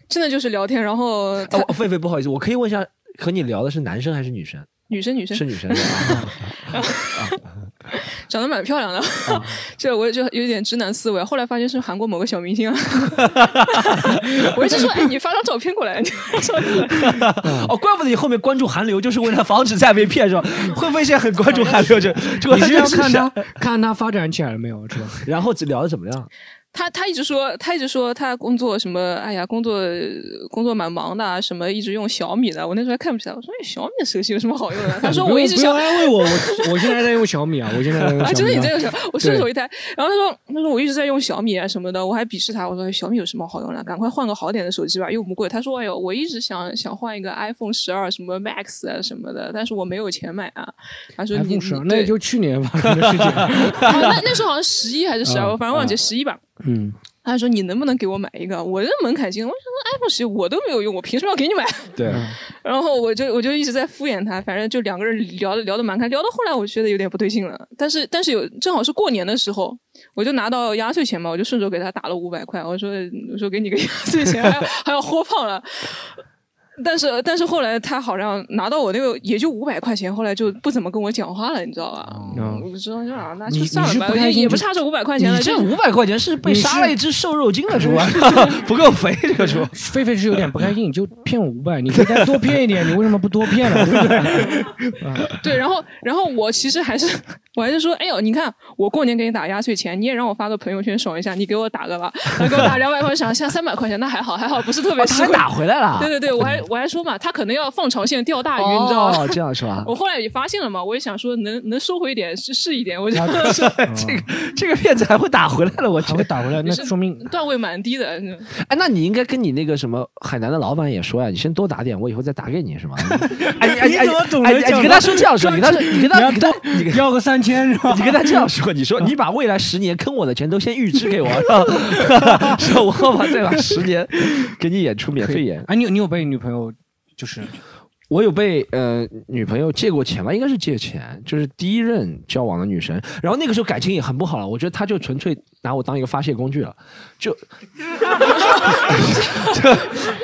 真的就是聊天。然后狒狒，不好意思，我可以问一下，和你聊的是男生还是女生？女生女生是女生？长得蛮漂亮的，这我就有点直男思维。后来发现是韩国某个小明星啊，我一直说，哎，你发张照片过来。哦，怪不得你后面关注韩流，就是为了防止再被骗，是吧？会不会现在很关注韩流？这这你是要 看他他看他发展起来了没有，是吧？然后聊的怎么样？他他一直说，他一直说他工作什么，哎呀，工作工作蛮忙的啊，什么一直用小米的。我那时候还看不起来，我说哎，小米的手机有什么好用的？他说 我一直想用安慰我，我我现在在用小米啊，我现在在用 小米、啊，真的你在用小，我顺手一抬，然后他说他说我一直在用小米啊什么的，我还鄙视他，我说哎小米有什么好用的？赶快换个好点的手机吧，又不贵。他说哎呦，我一直想想换一个 iPhone 十二什么 Max 啊什么的，但是我没有钱买啊。他说你你那也就去年发生的事情。啊 那那时候好像十一还是十二、啊我反正忘记十一吧。嗯，他说你能不能给我买一个？我这门槛低，我想说 iPhone 十一我都没有用，我凭什么要给你买？对，然后我就我就一直在敷衍他，反正就两个人聊的聊的蛮开，聊到后来我觉得有点不对劲了。但是但是有正好是过年的时候，我就拿到压岁钱嘛，我就顺手给他打了五百块，我说我说给你个压岁钱，还要还要豁胖了。但是但是后来他好像拿到我那个也就五百块钱，后来就不怎么跟我讲话了，你知道吧？嗯我知道就啊，那就算了吧，不也不差这五百块钱了。这五百块钱是被杀了一只瘦肉精的猪啊，不够肥这个猪。狒狒是有点不开心，你就骗我五百，你可以再多骗一点，你为什么不多骗呢？对不对？对，然后然后我其实还是我还是说，哎呦，你看我过年给你打压岁钱，你也让我发个朋友圈爽一下，你给我打个吧，他给我打两百块钱，现在三百块钱，那还好还好，不是特别哦，他还。打回来了。对对对，我还我还说嘛，他可能要放长线钓大鱼，你知道吗？哦，这样是吧？我后来也发现了嘛，我也想说能能收回一点是是一点，我这个这个骗子还会打回来了，我觉得。还会打回来，那说明段位蛮低的。哎，那你应该跟你那个什么海南的老板也说呀，你先多打点，我以后再打给你是吗？哎哎哎你怎么总哎能讲哎你跟他说这样说，你跟他说，你跟他，你要你跟他，多要个三千是吧？你跟他这样说，你说你把未来十年坑我的钱都先预支给我，是吧？说我把再把十年给你演出免费演。哎，你有你有被女朋友就是我有被呃女朋友借过钱吧，应该是借钱，就是第一任交往的女生，然后那个时候感情也很不好了，我觉得她就纯粹拿我当一个发泄工具了，就就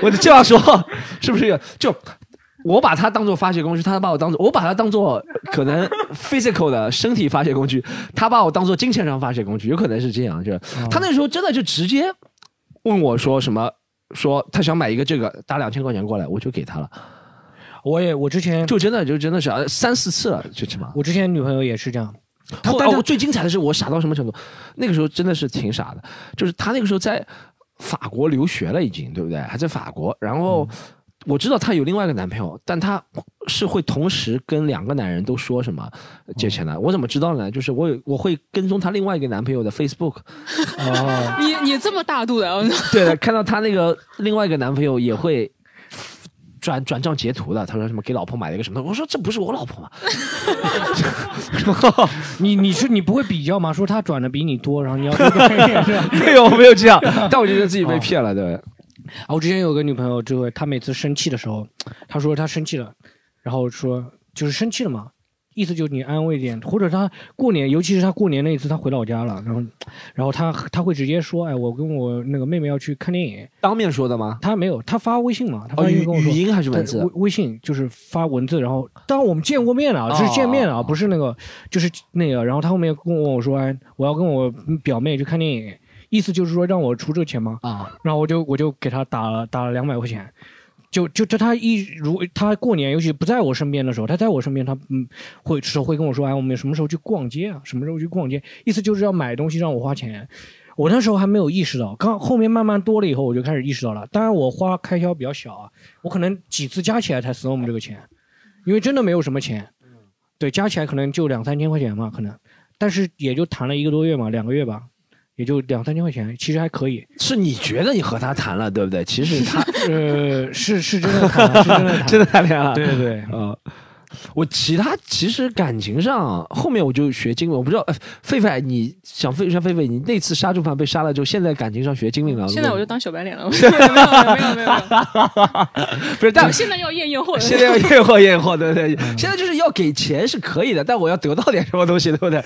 我这样说是不是就？我把它当做发泄工具，他把我当做我把它当做可能 physical 的身体发泄工具，他把我当做金钱上发泄工具，有可能是这样。就是他那时候真的就直接问我说什么，说他想买一个这个，打两千块钱过来，我就给他了。我也我之前就真的就真的是啊三四次了，最起码。我之前女朋友也是这样，但她哦最精彩的是我傻到什么程度？那个时候真的是挺傻的，就是他那个时候在法国留学了，已经对不对？还在法国，然后我知道她有另外一个男朋友，但她是会同时跟两个男人都说什么借钱的。我怎么知道呢？就是我有我会跟踪她另外一个男朋友的 Facebook，哦，你你这么大度的，对的，看到她那个另外一个男朋友也会。转转账截图的，他说什么给老婆买了一个什么？我说这不是我老婆吗？你你是你不会比较吗？说他转的比你多，然后你要？没有没有这样，但我觉得自己被骗了，对。啊，我之前有个女朋友，就会她每次生气的时候，她说她生气了，然后说就是生气了嘛，意思就是你安慰一点，或者她过年，尤其是她过年那一次，她回老家了，然后然后她她会直接说，哎，我跟我那个妹妹要去看电影，当面说的吗？她没有，她发微信嘛，她发哦，语微信跟我说。语音还是文字？微微信就是发文字，然后当然我们见过面了啊，哦这是见面了啊，不是那个就是那个，然后她后面跟我说，哎，我要跟我表妹去看电影，意思就是说让我出这个钱吗？啊，然后我就我就给他打了打了两百块钱，就就就他一如他过年，尤其不在我身边的时候，他在我身边，他嗯会时候会跟我说，哎，我们什么时候去逛街啊？什么时候去逛街？意思就是要买东西让我花钱。我那时候还没有意识到，刚后面慢慢多了以后，我就开始意识到了。当然，我花开销比较小啊，我可能几次加起来才 storm 这个钱，因为真的没有什么钱，对，加起来可能就两三千块钱嘛，可能，但是也就谈了一个多月嘛，两个月吧，也就两三千块钱，其实还可以。是你觉得你和他谈了，对不对？其实他呃，是是真的谈了，是真的谈，真的谈恋爱了。对对对，呃，我其他其实感情上后面我就学精明，我不知道，呃狒狒，你想狒像狒狒，你那次杀猪盘被杀了之后，现在感情上学精明了。现在我就当小白脸了，没有没有没有没有没有，不是，但我 现在要验验货，现在要验货验货，对不对？现在就是要给钱是可以的，但我要得到点什么东西，对不对？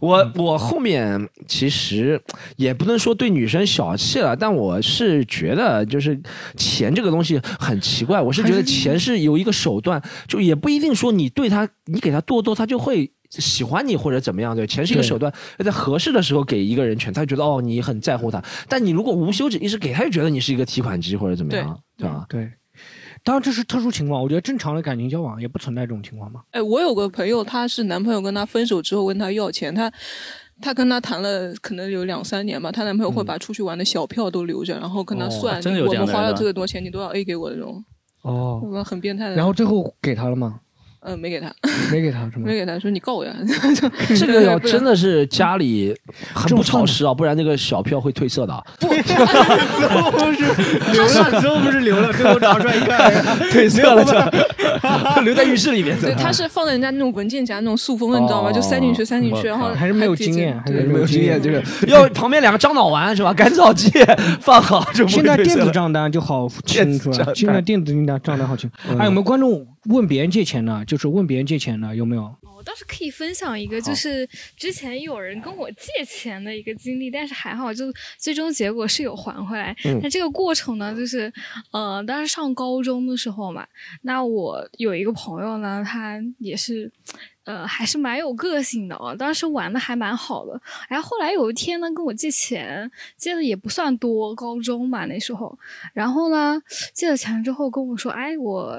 我我后面其实也不能说对女生小气了，但我是觉得就是钱这个东西很奇怪，我是觉得钱是有一个手段，就也不一定说你对他，你给他多多，他就会。喜欢你或者怎么样，对，钱是一个手段，要在合适的时候给一个人权，他就觉得哦你很在乎他，但你如果无休止一直给他，就觉得你是一个提款机或者怎么样，对吧？对。当然这是特殊情况，我觉得正常的感情交往也不存在这种情况嘛。哎，我有个朋友，她是男朋友跟她分手之后问她要钱，她她跟他谈了可能有两三年吧，她男朋友嗯会把出去玩的小票都留着，然后跟她哦算，我们花了这个多钱，你都要 A 给我的这种，哦？很变态的。然后最后给他了吗？呃没给他，没给他没？给他，说你告我呀。这个要真的是家里很不潮湿啊，不然那个小票会褪色的啊。不是流了，最后不是流了，最后拿出来一看，褪色了就留在浴室里面。对，他是放在人家那种文件夹那种塑封的，你知道吗？就塞进去，塞进去，然后还是没有经验还是没有经验，就是要旁边两个樟脑丸是吧？干燥剂放好就现在电子账单就好清楚了，现在电子账账单好清。嗯还有没有观众问别人借钱呢？就是问别人借钱呢，有没有？我倒是可以分享一个，就是之前有人跟我借钱的一个经历，但是还好，就最终结果是有还回来。嗯那这个过程呢，就是呃，当时上高中的时候嘛，那我有一个朋友呢，他也是。呃，还是蛮有个性的哦。当时玩的还蛮好的，然后后来有一天呢，跟我借钱，借的也不算多，高中嘛那时候。然后呢，借了钱之后跟我说：“哎，我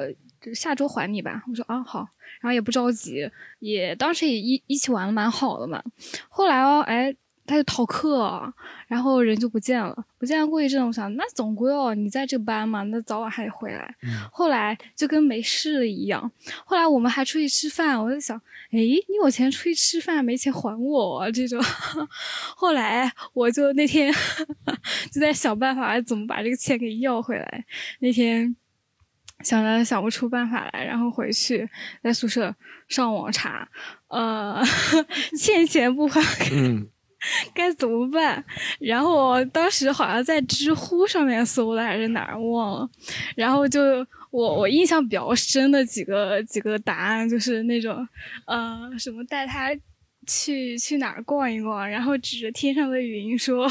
下周还你吧。”我说：“啊，好。”然后也不着急，也当时也一一起玩的蛮好的嘛。后来哦，哎，他就逃课，然后人就不见了。不见了过一阵，我想那总归哦，你在这班嘛，那早晚还得回来。后来就跟没事一样。后来我们还出去吃饭，我就想，哎，你有钱出去吃饭，没钱还我、啊、这种。后来我就那天 就在想办法怎么把这个钱给要回来。那天。想着想不出办法来，然后回去在宿舍上网查，呃，欠钱不还，嗯，该怎么办？然后当时好像在知乎上面搜的还是哪儿忘了，然后就我我印象比较深的几个几个答案就是那种，呃，什么带他去去哪儿逛一逛，然后指着天上的云说。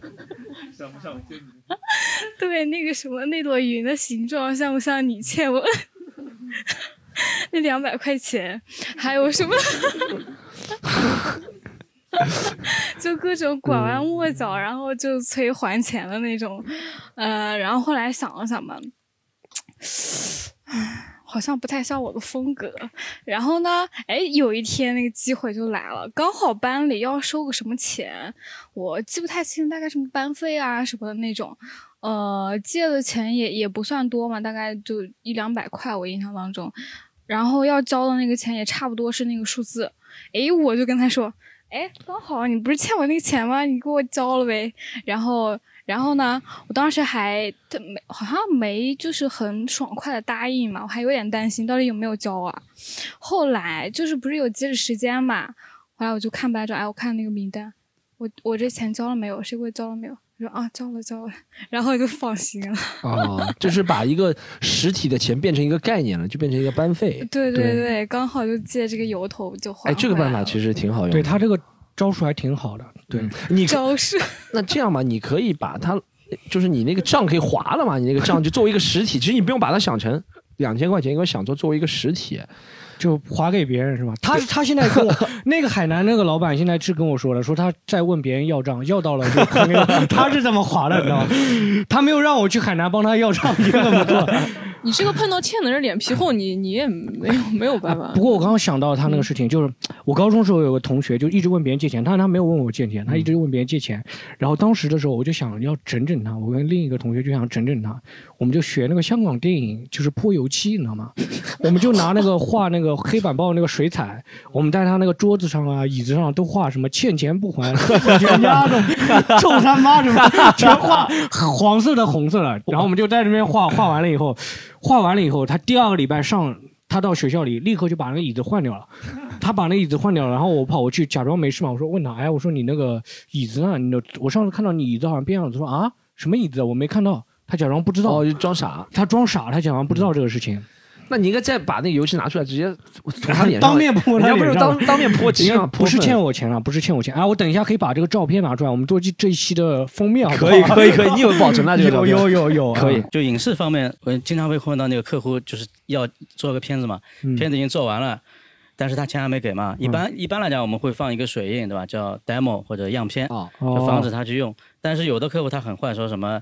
像不像天 对，那个什么，那朵云的形状像不像你欠我 那两百块钱？还有什么？就各种拐弯抹角，然后就催还钱的那种。呃，然后后来想了想吧，好像不太像我的风格。然后呢，哎，有一天那个机会就来了，刚好班里要收个什么钱，我记不太清，大概什么班费啊什么的那种。呃，借的钱也也不算多嘛，大概就一两百块，我印象当中。然后要交的那个钱也差不多是那个数字。诶，我就跟他说，哎，刚好你不是欠我那个钱吗？你给我交了呗。然后，然后呢，我当时还他没好像没就是很爽快的答应嘛，我还有点担心到底有没有交啊。后来就是不是有截止时间嘛，后来我就看白纸，哎，我看那个名单，我我这钱交了没有？谁给我交了没有？我说啊，交了交了，然后就放心了。啊，就是把一个实体的钱变成一个概念了，就变成一个班费。对对对，刚好就借这个由头就还哎，这个办法其实挺好用的。对他这个招数还挺好的。对，你招式。那这样吧，你可以把它，就是你那个账可以划了嘛，你那个账就作为一个实体，其实你不用把它想成两千块钱，应该想做作为一个实体。就划给别人是吧？他他现在跟我 那个海南那个老板现在是跟我说了，说他在问别人要账，要到了就还给我他是这么划的，你知道吗？他没有让我去海南帮他要账，你怎么做？你这个碰到欠的人脸皮厚，你你也没有没有办法。不过我刚刚想到他那个事情，就是我高中时候有个同学就一直问别人借钱，但是他没有问我借钱，他一直问别人借钱。然后当时的时候我就想要整整他，我跟另一个同学就想整整他，我们就学那个香港电影，就是泼油漆，你知道吗？我们就拿那个画那个黑板报那个水彩，我们在他那个桌子上啊、椅子上都画什么欠钱不还、全家的臭他妈什么，全画黄色的、红色的。然后我们就在那边画，画完了以后，画完了以后，他第二个礼拜上。他到学校里立刻就把那个椅子换掉了，他把那椅子换掉了，然后我跑过去假装没事嘛，我说问他，哎，我说你那个椅子呢？你的我上次看到你椅子好像变样了，他说啊什么椅子？我没看到，他假装不知道，哦，就装傻，他装傻，他假装不知道这个事情。那你应该再把那个油漆拿出来，直接从他脸上 当面泼他人家不是当当面泼漆吗？不是欠我。钱了，不是欠我钱。哎，我等一下可以把这个照片拿出来，我们做这这一期的封面好不好？可以可以可 以你有保存了这个有有有有，可以啊就影视方面，我经常会碰到那个客户就是要做个片子嘛，嗯片子已经做完了，但是他钱还没给嘛。一般、一般来讲，我们会放一个水印，对吧？叫 demo 或者样片，哦就防止他去用。但是有的客户他很坏，说什么，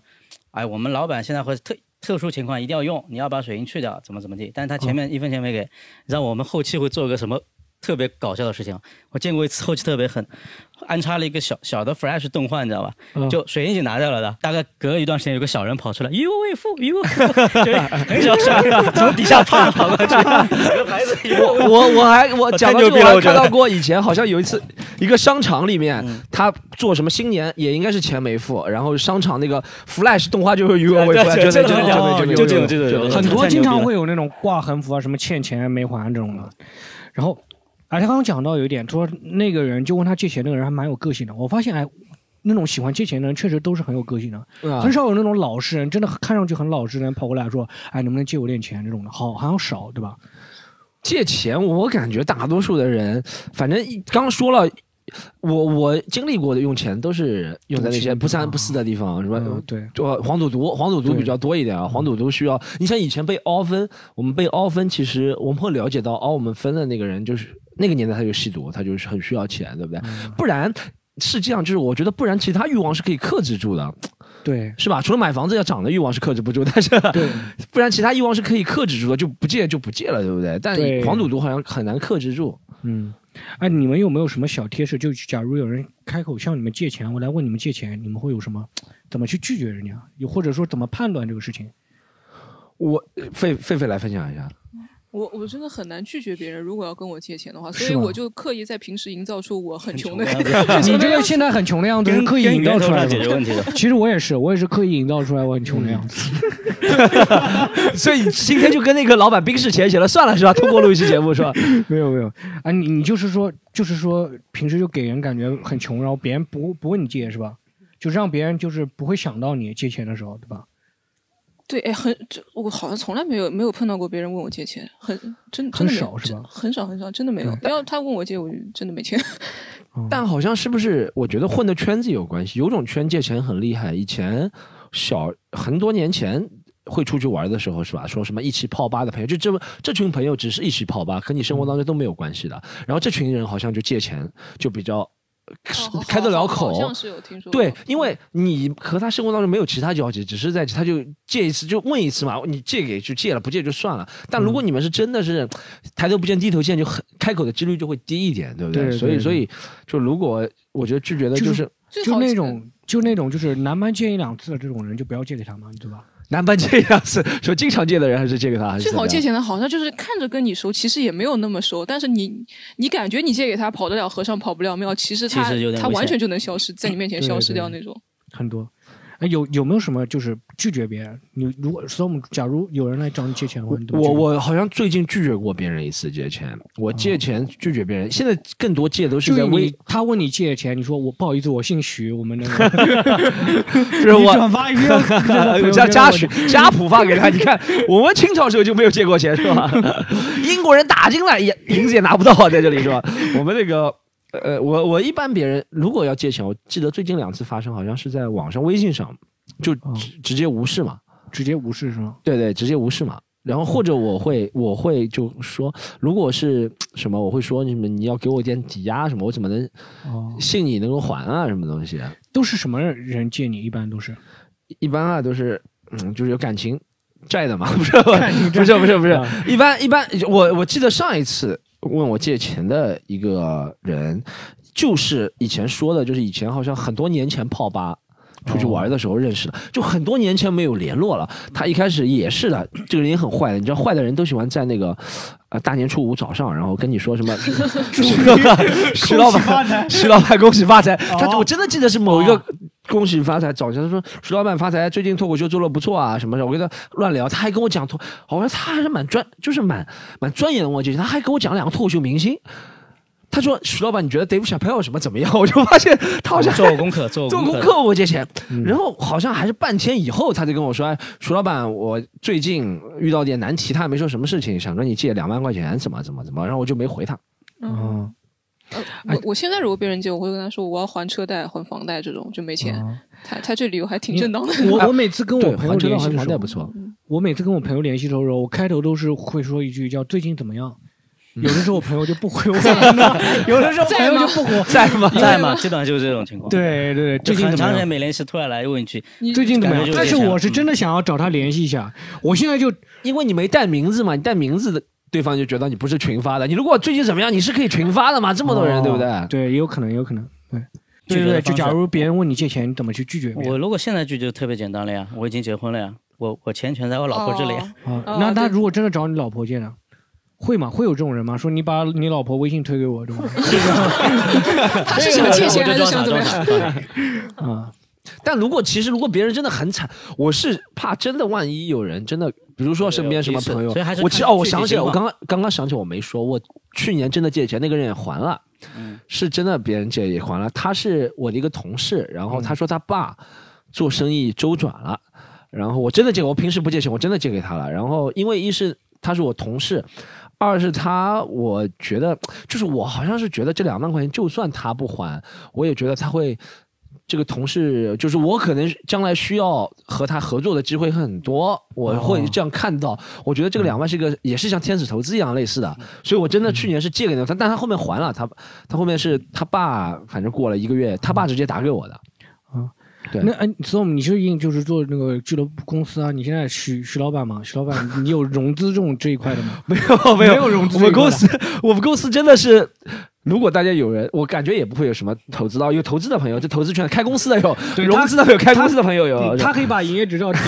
哎，我们老板现在会特特殊情况一定要用，你要把水印去掉，怎么怎么地。但是他前面一分钱没给，让我们后期会做个什么特别搞笑的事情，我见过一次后期特别狠，安插了一个小小的 Flash 动画，你知道吧？嗯。就水印已经拿掉了的，大概隔一段时间有个小人跑出来，于为父，于为父，就是 很小小人从底下啪跑过去，有个牌子，我我我还我讲到这个，太牛逼了我看到过以前好像有一次 一个商场里面，他做什么新年也应该是钱没付，然后商场那个 Flash 动画就是余额未付，就就这种这种很多经常会有那种挂横幅啊，什么欠钱没还这种的。然后，哎，他刚刚讲到有一点，说那个人就问他借钱，那个人还蛮有个性的。我发现，哎，那种喜欢借钱的人确实都是很有个性的，啊很少有那种老实人，真的看上去很老实的人跑过来说，哎，能不能借我点钱这种的，好好像少，对吧？借钱，我感觉大多数的人，反正一刚说了。我我经历过的用钱都是用在那些不三不四的地方，什么？嗯对，就黄赌毒，黄赌毒比较多一点啊。黄赌毒需要，你像以前被凹分，我们被凹分，其实我们会了解到凹我们分的那个人，就是那个年代他就吸毒，他就是很需要钱，对不对？嗯不然是这样，就是我觉得不然其他欲望是可以克制住的。对，是吧？除了买房子要涨的欲望是克制不住，但是 不然其他欲望是可以克制住的，就不借就不借了，对不对？但对黄赌毒好像很难克制住。嗯，哎，你们有没有什么小贴士？就假如有人开口向你们借钱，我来问你们借钱，你们会有什么？怎么去拒绝人家？又或者说怎么判断这个事情？我狒狒狒来分享一下。我我真的很难拒绝别人，如果要跟我借钱的话，所以我就刻意在平时营造出我很穷的 你这个现在很穷的样子是刻意营造出来解决问题的 其实我也是，我也是刻意营造出来我很穷的样子。所以今天就跟那个老板冰释前嫌了，算了是吧？通过录一期节目是吧？没有没有啊，你你就是说就是说平时就给人感觉很穷，然后别人不不问你借是吧？就让别人就是不会想到你借钱的时候，对吧？对，哎，很，这我好像从来没有没有碰到过别人问我借钱，很真真的没有很少是吧？很少很少，真的没有。要他问我借，我就真的没钱。但好像是不是？我觉得混的圈子有关系。有种圈借钱很厉害，以前小很多年前会出去玩的时候是吧？说什么一起泡吧的朋友，就这么这群朋友只是一起泡吧，和你生活当中都没有关系的。然后这群人好像就借钱就比较。开得了口，好像是有听说过。对，因为你和他生活当中没有其他交集，只是在他就借一次就问一次嘛，你借给就借了，不借就算了。但如果你们是真的是抬头不见低头见，就很开口的几率就会低一点，对不对对所以所以就如果我觉得拒绝的就是就那种就那种就是男班借一两次的这种人，就不要借给他嘛，对吧？南班借一两次，说经常借的人还是借给他，还是最好借钱的，好像就是看着跟你熟，其实也没有那么熟，但是你你感觉你借给他跑得了和尚跑不了庙，其实他他完全就能消失在你面前消失掉那种。很多。哎，有有没有什么就是拒绝别人？你如果 storm，假如有人来找你借钱我我好像最近拒绝过别人一次借钱，我借钱拒绝别人，现在更多借都是在微，他问你借钱，你说我不好意思，我姓徐，我们那个 是我你转发一个 家家许家谱发给他，你看我们清朝时候就没有借过钱是吧？英国人打进来也银子也拿不到啊，在这里是吧？我们那个。呃，我我一般别人如果要借钱，我记得最近两次发生，好像是在网上微信上，就直直接无视嘛，直接无视是吗？对对，直接无视嘛。然后或者我会我会就说，如果是什么，我会说你们你要给我点抵押什么，我怎么能哦信你能够还啊？什么东西？都是什么人借你？一般都是一般啊都是嗯，就是有感情债的嘛，不是不是不是不是啊，一般一般我我记得上一次问我借钱的一个人，就是以前说的，就是以前好像很多年前泡吧。出去玩的时候认识的，就很多年前没有联络了。他一开始也是的，这个人也很坏的。你知道，坏的人都喜欢在那个呃大年初五早上，然后跟你说什么 徐老板，徐老板恭喜发财。他我真的记得是某一个恭喜发财，早上说徐老板发财，最近脱口秀做的不错啊什么的。我跟他乱聊，他还跟我讲脱，我说他还是蛮专，就是蛮蛮钻研的。我记得他还跟我讲两个脱口秀明星。他说：“徐老板，你觉得 Dave Chappelle 什么怎么样？” 我就发现他好像做功课 做功课做功课，我借钱，然后好像还是半天以后，他才跟我说：“哎，徐老板，我最近遇到点难题，他也没说什么事情，想跟你借两万块钱，怎么怎么怎么。”然后我就没回他。嗯，呃，我我现在如果别人借，我会跟他说我要还车贷、还房贷这种，就没钱。他他这理由还挺正当的。我我每次跟我朋友还车还联系的时候房贷不错。我每次跟我朋友联系的时候，我开头都是会说一句叫“最近怎么样”。有的时候我朋友就不回我了，有的时候朋友就不回，在吗？在吗？基本上就是这种情况。对对最近很长时间？没联系，突然来问一句，最近怎么样但是我是真的想要找他联系一下，我现在就因为你没带名字嘛，你带名字的对方就觉得你不是群发的。你如果最近怎么样，你是可以群发的嘛？这么多人，对不对？哦对，也有可能，有可能。对，拒对对对，就假如别人问你借钱，你怎么去拒绝？我如果现在拒绝特别简单了呀，我已经结婚了呀，我我钱全在我老婆这里哦 那他如果真的找你老婆借呢？会吗？会有这种人吗？说你把你老婆微信推给我，这种 他是想借钱还是想怎么样？啊？但如果其实如果别人真的很惨，我是怕真的万一有人真的，比如说身边什么朋友我其实哦，我想起来，我刚刚刚刚想起我没说，我去年真的借钱，那个人也还了，嗯是真的别人借也还了。他是我的一个同事，然后他说他爸做生意周转了，然后我真的借，我平时不借钱，我真的借给他了。然后因为一是他是我同事，二是他我觉得就是我好像是觉得这两万块钱就算他不还，我也觉得他会。这个同事就是我，可能将来需要和他合作的机会很多，我会这样看到。我觉得这个两万是一个，也是像天使投资一样类似的，所以我真的去年是借给他，但他后面还了，他他后面是他爸，反正过了一个月，他爸直接打给我的。啊，对那哎，Storm，你是应就是做那个俱乐部公司啊？你现在徐徐老板嘛？徐老板，你有融资这种这一块的吗？没有没有没有融资我们公司我们公司真的是，如果大家有人，我感觉也不会有什么投资到，有投资的朋友，就投资圈开公司的有，融资的有，开公司的朋友有。他可以把营业执照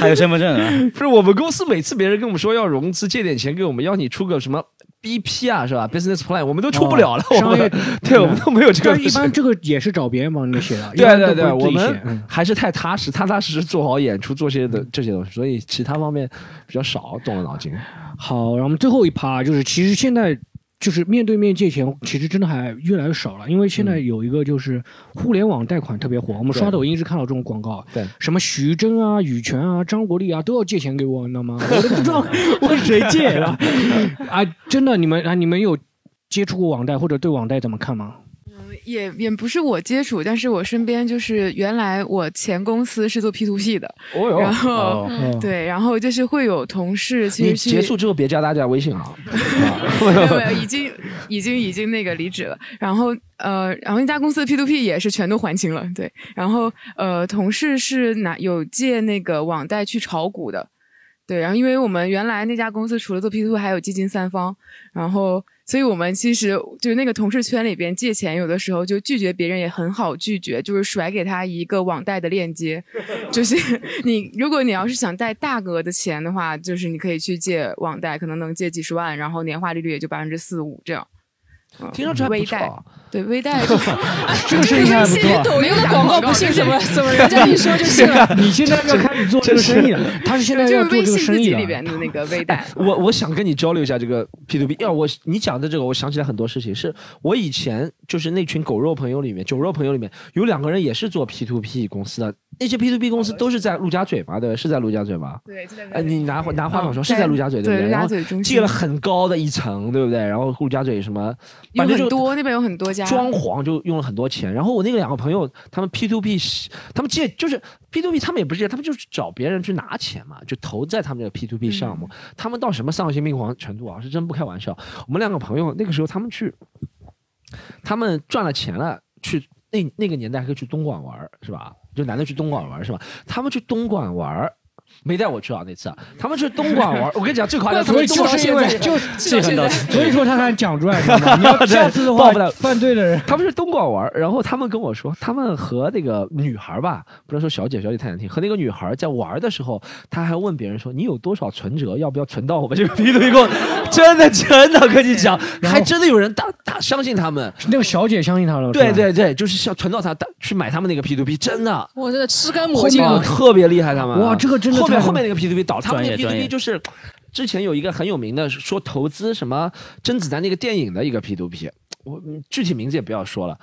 还有身份证啊，不是我们公司每次别人跟我们说要融资借点钱给我们，要你出个什么 BP 啊，是吧？Business Plan，我们都出不了了。我们 对我们都没有这个一般这个也是找别人帮你们写的，对对对，我们嗯还是太踏实，踏踏实实做好演出，做些的这些东西，所以其他方面比较少动了脑筋。好，然后我们最后一趴就是，其实现在就是面对面借钱，其实真的还越来越少了，因为现在有一个就是互联网贷款特别火，我们刷抖音一直看到这种广告，对，什么徐峥啊、羽泉啊、张国立啊都要借钱给我，你知道吗？我都不知道 问谁借了 啊！真的，你们啊，你们有接触过网贷或者对网贷怎么看吗？也也不是我接触，但是我身边就是原来我前公司是做 P to P 的，哦然后、哦对，然后就是会有同事其实去结束之后别加大家微信啊。没有没有，已经已经已经那个离职了。然后呃，然后一家公司的 P to P 也是全都还清了，对。然后呃，同事是拿有借那个网贷去炒股的，对。然后因为我们原来那家公司除了做 P to P 还有基金三方，然后所以我们其实就是那个同事圈里边借钱，有的时候就拒绝别人也很好拒绝，就是甩给他一个网贷的链接，就是 你如果你要是想贷大额的钱的话，就是你可以去借网贷，可能能借几十万，然后年化利率也就百分之四五这样。嗯听上去还不错啊，对微贷，这个生意还不错。抖音的广告不信，怎么 怎么人家一说就信了？你现在要开始做这个生意了，他是现在要做这个就微信生意里。边的那个微贷。我我想跟你交流一下这个 P to P。要我你讲的这个，我想起来很多事情。是我以前就是那群狗肉朋友里面，酒肉朋友里面有两个人也是做 P to P 公司的，那些 P to P 公司都是在陆家嘴嘛，对，是在陆家嘴嘛？对，就在哎，你拿拿话筒说，嗯是在陆家嘴对不对陆然后借了很高的一层，对不对？然后陆家嘴什么，有反正就很多那边有很多家装潢就用了很多钱。然后我那个两个朋友，他们 P to P，他们借就是 P to P，他们也不是借，他们就是找别人去拿钱嘛，就投在他们这个 P to P 项目。他们到什么丧心病狂程度啊？是真不开玩笑。我们两个朋友那个时候他们去，他们赚了钱了，去那那个年代还可以去东莞玩，是吧？就男的去东莞玩是吧？他们去东莞玩。没带我去啊那次啊，他们去东莞玩，我跟你讲最夸张，他所以们去东莞就是因为现在就是 记恨到所以说他才讲出来，知道吗？你要下次的话报不了，犯罪的人，他们是东莞玩，然后他们跟我说，他们和那个女孩吧，不能说小姐，小姐太难听，和那个女孩在玩的时候，他还问别人说，你有多少存折，要不要存到我们这个 P to P 公？真的真的跟你讲，还真的有人大大相信他们。那个小姐相信他了，对对对，就是想存到他去买他们那个 P to P，真的。我真的吃干抹净特别厉害，他们哇这个真的后面太后面那个 P to P 倒，他们那个 P 专 to 业 P 就是之前有一个很有名的说投资什么甄子丹那个电影的一个 P to P，我嗯具体名字也不要说了。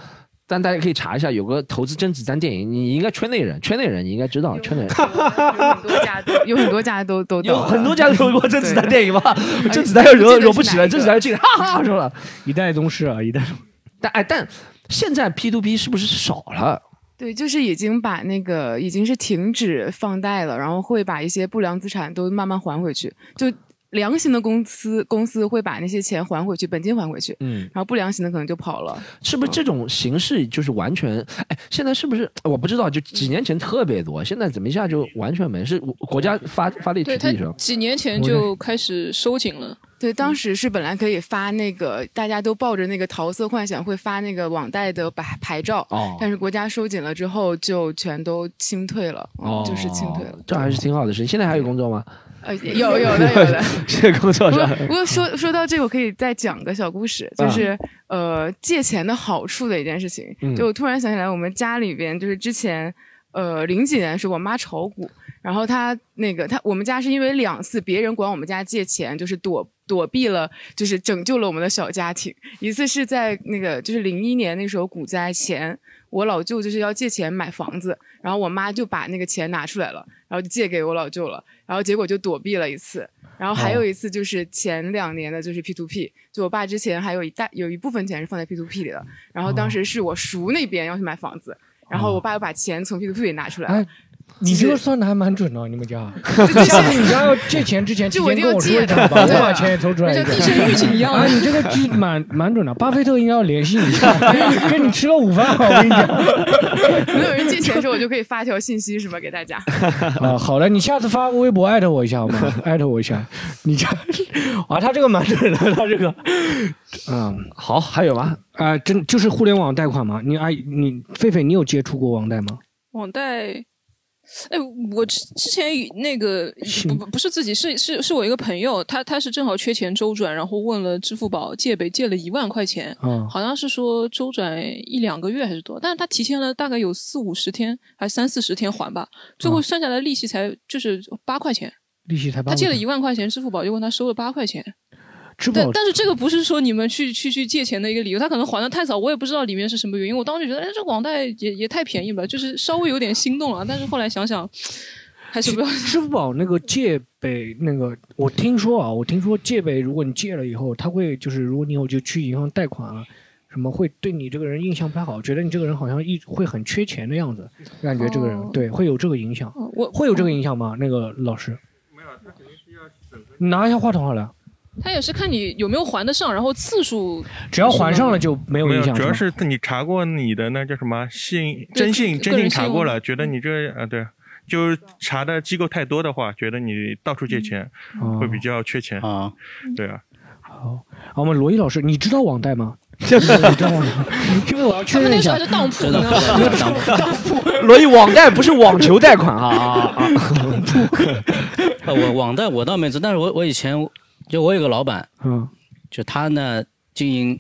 但大家可以查一下，有个投资甄子丹电影，你应该圈内人，圈内人你应该知道，圈内人很多家有很多家都都有很多家都投过甄子丹电影吧？甄子丹又惹惹不起了，甄子丹就进来哈哈说了，一代宗师啊，一代宗师。但哎，但现在 P to P 是不是少了？对，就是已经把那个已经是停止放贷了，然后会把一些不良资产都慢慢还回去。就良心的公司公司会把那些钱还回去，本金还回去，嗯，然后不良心的可能就跑了。是不是这种形式就是完全？哎，现在是不是我不知道？就几年前特别多，现在怎么一下就完全没？是国家发发力取对他缔是吧？几年前就开始收紧了。对，当时是本来可以发那个，大家都抱着那个桃色幻想会发那个网贷的牌牌照，哦但是国家收紧了之后，就全都清退了，嗯就是清退了。哦这还是挺好的事情。现在还有工作吗？呃，有有的有的。这个 工作不上过不过说说到这个，我可以再讲个小故事，就是、呃借钱的好处的一件事情。嗯就我突然想起来，我们家里边就是之前呃零几年的时候，我妈炒股，然后她那个她我们家是因为两次别人管我们家借钱，就是躲躲避了，就是拯救了我们的小家庭。一次是在那个就是零一年那时候股灾前。我老舅就是要借钱买房子，然后我妈就把那个钱拿出来了，然后就借给我老舅了，然后结果就躲避了一次，然后还有一次就是前两年的就是 P to P，就我爸之前还有一大有一部分钱是放在 P to P 里的，然后当时是我叔那边要去买房子，然后我爸又把钱从 P to P 里拿出来了。哎，你这个算的还蛮准的，你们家。对下次你家要借钱之前，提就我前跟我说一声吧，我把钱也抽出来。就地震预警一样啊，你这个记蛮蛮准的，巴菲特应该要联系你一下，跟你吃了午饭，我跟你讲。没有人借钱的时候，我就可以发条信息什么给大家。啊，好了，你下次发微博艾特我一下好吗？艾特我一下。你家啊，他这个蛮准的，他这个，嗯，好，还有吗？啊、真就是互联网贷款吗？你哎，你狒狒，你有接触过网贷吗？网贷，哎，我之之前那个不不不是自己，是是是我一个朋友，他他是正好缺钱周转，然后问了支付宝借呗，借了一万块钱，嗯好像是说周转一两个月还是多，但是他提前了大概有四五十天，还三四十天还吧，最后算下来利息才就是八块钱，利息才八。他借了一万块钱，支付宝就问他收了八块钱。支付宝但但是这个不是说你们去去去借钱的一个理由，他可能还的太早，我也不知道里面是什么原因。我当时觉得，哎，这网贷也也太便宜了，就是稍微有点心动了。但是后来想想，还是不要。支付宝那个借呗，那个我听说啊，我听说借呗，如果你借了以后，他会就是如果你以后就去银行贷款啊，什么会对你这个人印象不太好，觉得你这个人好像一会很缺钱的样子，感觉这个人、哦对会有这个影响。我会有这个影响吗？那个老师，没有，他肯定是要你拿一下话筒好了，他也是看你有没有还得上，然后次数。只要还上了就没有影响。主要是是你查过你的那叫什么信对征信，个征信查过了，觉得你这啊对，就是查的机构太多的话，觉得你到处借钱哦会比较缺钱啊，对啊。好，我们罗毅老师，你知道网贷吗？你知道吗？因为我要确认一下。他们那时候还是当铺知道呢知道当铺罗毅网贷不是网球贷款啊啊啊！呃 我网贷我倒没知，但是我我以前就我有个老板，嗯，就他呢经营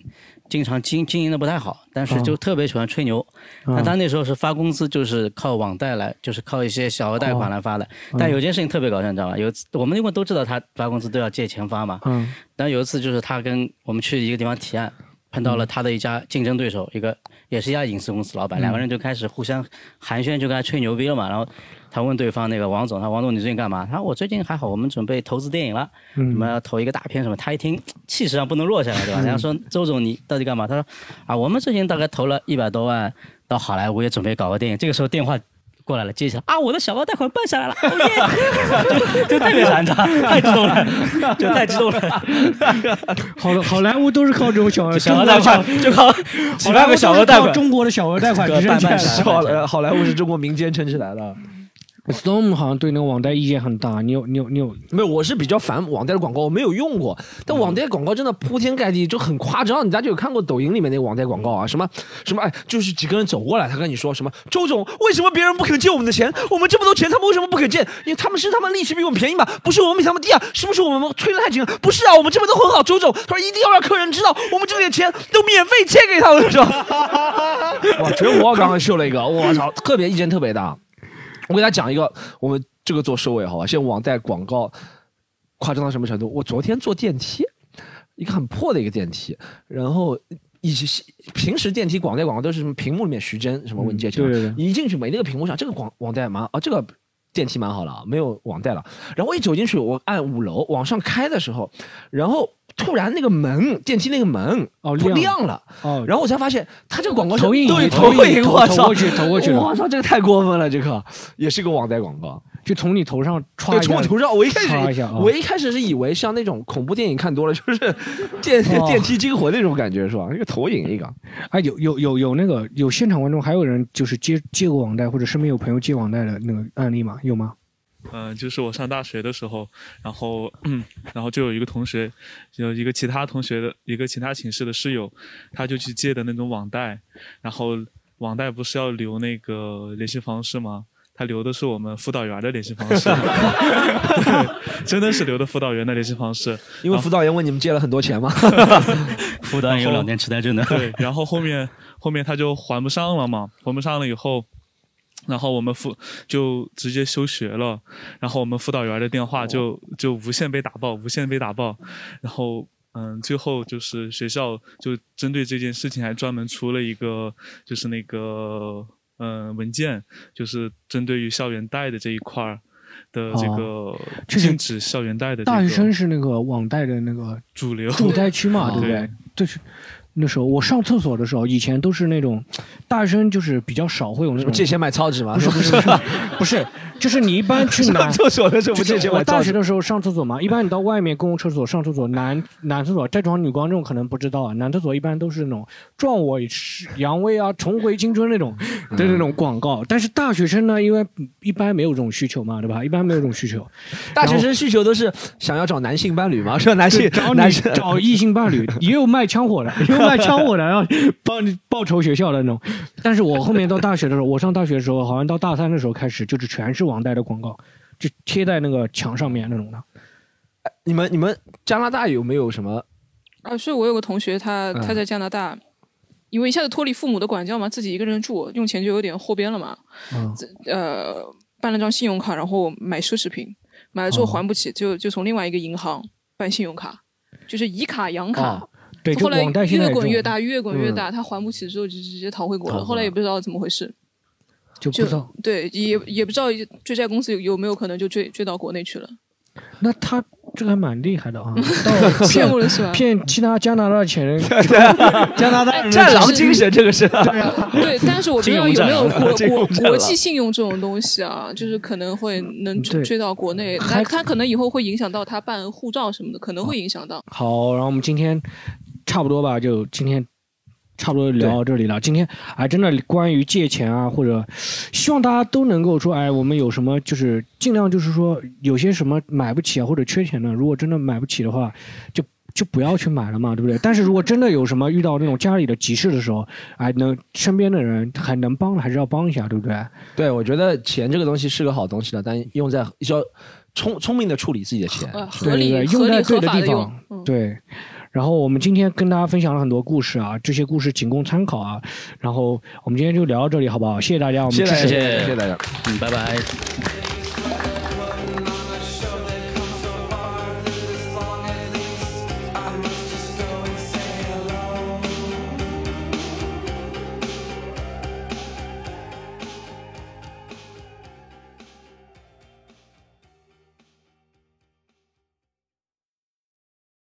经常经经营的不太好，但是就特别喜欢吹牛。嗯他那时候是发工资就是靠网贷来，就是靠一些小额贷款来发的。但有件事情特别搞笑，你知道吗？有我们因为都知道他发工资都要借钱发嘛，嗯但有一次就是他跟我们去一个地方提案，碰到了他的一家竞争对手，一个也是一家影视公司老板，嗯两个人就开始互相寒暄，就跟他吹牛逼了嘛。然后他问对方那个王总，他说王总你最近干嘛？他说我最近还好，我们准备投资电影了，嗯什么要投一个大片什么。他一听气势上不能落下来，对吧？人家说周总你到底干嘛？他说啊，我们最近大概投了一百多万到好莱坞，也准备搞个电影。这个时候电话。过来了，接起来啊！我的小额贷款办下来了！就就特别难的，太激动了，就太激动了。好，好莱坞都是靠这种小 额小额贷款就靠几万个小额贷款中国的小额贷款个办支撑起来的。办好莱好莱坞是中国民间撑起来的。Storm 好像对那个网贷意见很大，你有你有你有没有，我是比较烦网贷的广告，我没有用过。但网贷广告真的铺天盖地，就很夸张。你大家有看过抖音里面那个网贷广告啊？什么什么哎，就是几个人走过来，他跟你说什么，周总，为什么别人不肯借我们的钱？我们这么多钱，他们为什么不肯借？因为他们是他们利息比我们便宜嘛？不是我们比他们低啊？是不是我们催得太紧了？不是啊，我们这边都很好。周总，他说一定要让客人知道，我们这点钱都免费借给他们，是吧？哇，绝活！刚刚秀了一个，我操，特别意见特别大。我给大家讲一个，我们这个做收尾好吧？现在网贷广告夸张到什么程度？我昨天坐电梯，一个很破的一个电梯，然后以前平时电梯广贷广告都是什么屏幕里面徐峥什么问借钱，嗯对对对一进去没那个屏幕上，这个广网贷蛮啊，这个电梯蛮好了啊，没有网贷了。然后我一走进去，我按五楼往上开的时候，然后突然那个门电梯那个门哦亮亮了，哦，然后我才发现它这个广告是投影对投影影，我操，投投过去投过去了我操，这个太过分了，这个也是个网贷广告。就从你头上歘从我头上，我一开始我一开始是以为像那种恐怖电影看多了，就是电哦电梯惊魂那种感觉是吧？一个投影一个，哎，有有有有那个有现场观众，还有人就是接借过网贷或者身边有朋友借网贷的那个案例吗？有吗？嗯、就是我上大学的时候，然后，嗯，然后就有一个同学，有一个其他同学的一个其他寝室的室友，他就去借的那种网贷，然后网贷不是要留那个联系方式吗？他留的是我们辅导员的联系方式，对，真的是留的辅导员的联系方式，因为辅导员问你们借了很多钱吗？辅导员有老年痴呆症的。对，然后后面后面他就还不上了嘛，还不上了以后，然后我们辅就直接休学了，然后我们辅导员的电话就就无限被打爆，无限被打爆，然后。嗯，最后就是学校就针对这件事情还专门出了一个，就是那个嗯文件，就是针对于校园贷的这一块儿的这个禁止校园贷的这个大学生是那个网贷的那个主流主贷区嘛，对不对对？就是那时候我上厕所的时候，以前都是那种大学生，就是比较少会有那种借钱买草纸吗？不是不是不是不是，就是你一般去男厕所的时候不是借钱买我大学的时候上厕所嘛，一般你到外面公共厕所上厕所，男男厕所在场女观众可能不知道啊，男厕所一般都是那种壮我阳威啊，重回青春那种的那种广告。但是大学生呢，因为一般没有这种需求嘛，对吧？一般没有这种需求。大学生需求都是想要找男性伴侣嘛？是吧？男性找男生你找异性伴侣，也有卖枪火的，也有卖枪我的，然后帮你报仇学校的那种。但是我后面到大学的时候，我上大学的时候，好像到大三的时候开始，就是全是网贷的广告，就贴在那个墙上面那种的。你们你们加拿大有没有什么？啊，是我有个同学，他嗯他在加拿大，因为一下子脱离父母的管教嘛，自己一个人住，用钱就有点豁边了嘛。嗯呃，办了张信用卡，然后买奢侈品，买了之后哦还不起，就就从另外一个银行办信用卡，就是以卡养卡。哦对，就后来网贷现在越滚越大，越滚越嗯大，他还不起之后就直接逃回国了。后来也不知道怎么回事，就不知道。对，也也不知道追债公司有有没有可能就追追到国内去了。那他这个还蛮厉害的啊 羡慕了是吧骗其他加拿大的钱人，加拿大人战狼精神，这个是。对啊，对，但是我不知道有没有国国际信用这种东西啊，就是可能会能追对追到国内，还但他可能以后会影响到他办护照什么的，可能会影响到。好，然后我们今天差不多吧，就今天差不多聊到这里了。今天哎，真的关于借钱啊，或者希望大家都能够说，哎，我们有什么就是尽量就是说有些什么买不起啊，或者缺钱的，如果真的买不起的话，就。就不要去买了嘛，对不对？但是如果真的有什么遇到那种家里的急事的时候，哎，能身边的人还能帮的，还是要帮一下，对不对？对，我觉得钱这个东西是个好东西的，但用在要聪聪明的处理自己的钱，呃，对对对，用在对的地方，对。然后我们今天跟大家分享了很多故事啊，这些故事仅供参考啊。然后我们今天就聊到这里，好不好？谢谢大家，我们谢谢大家支持谢谢大家，嗯，拜拜。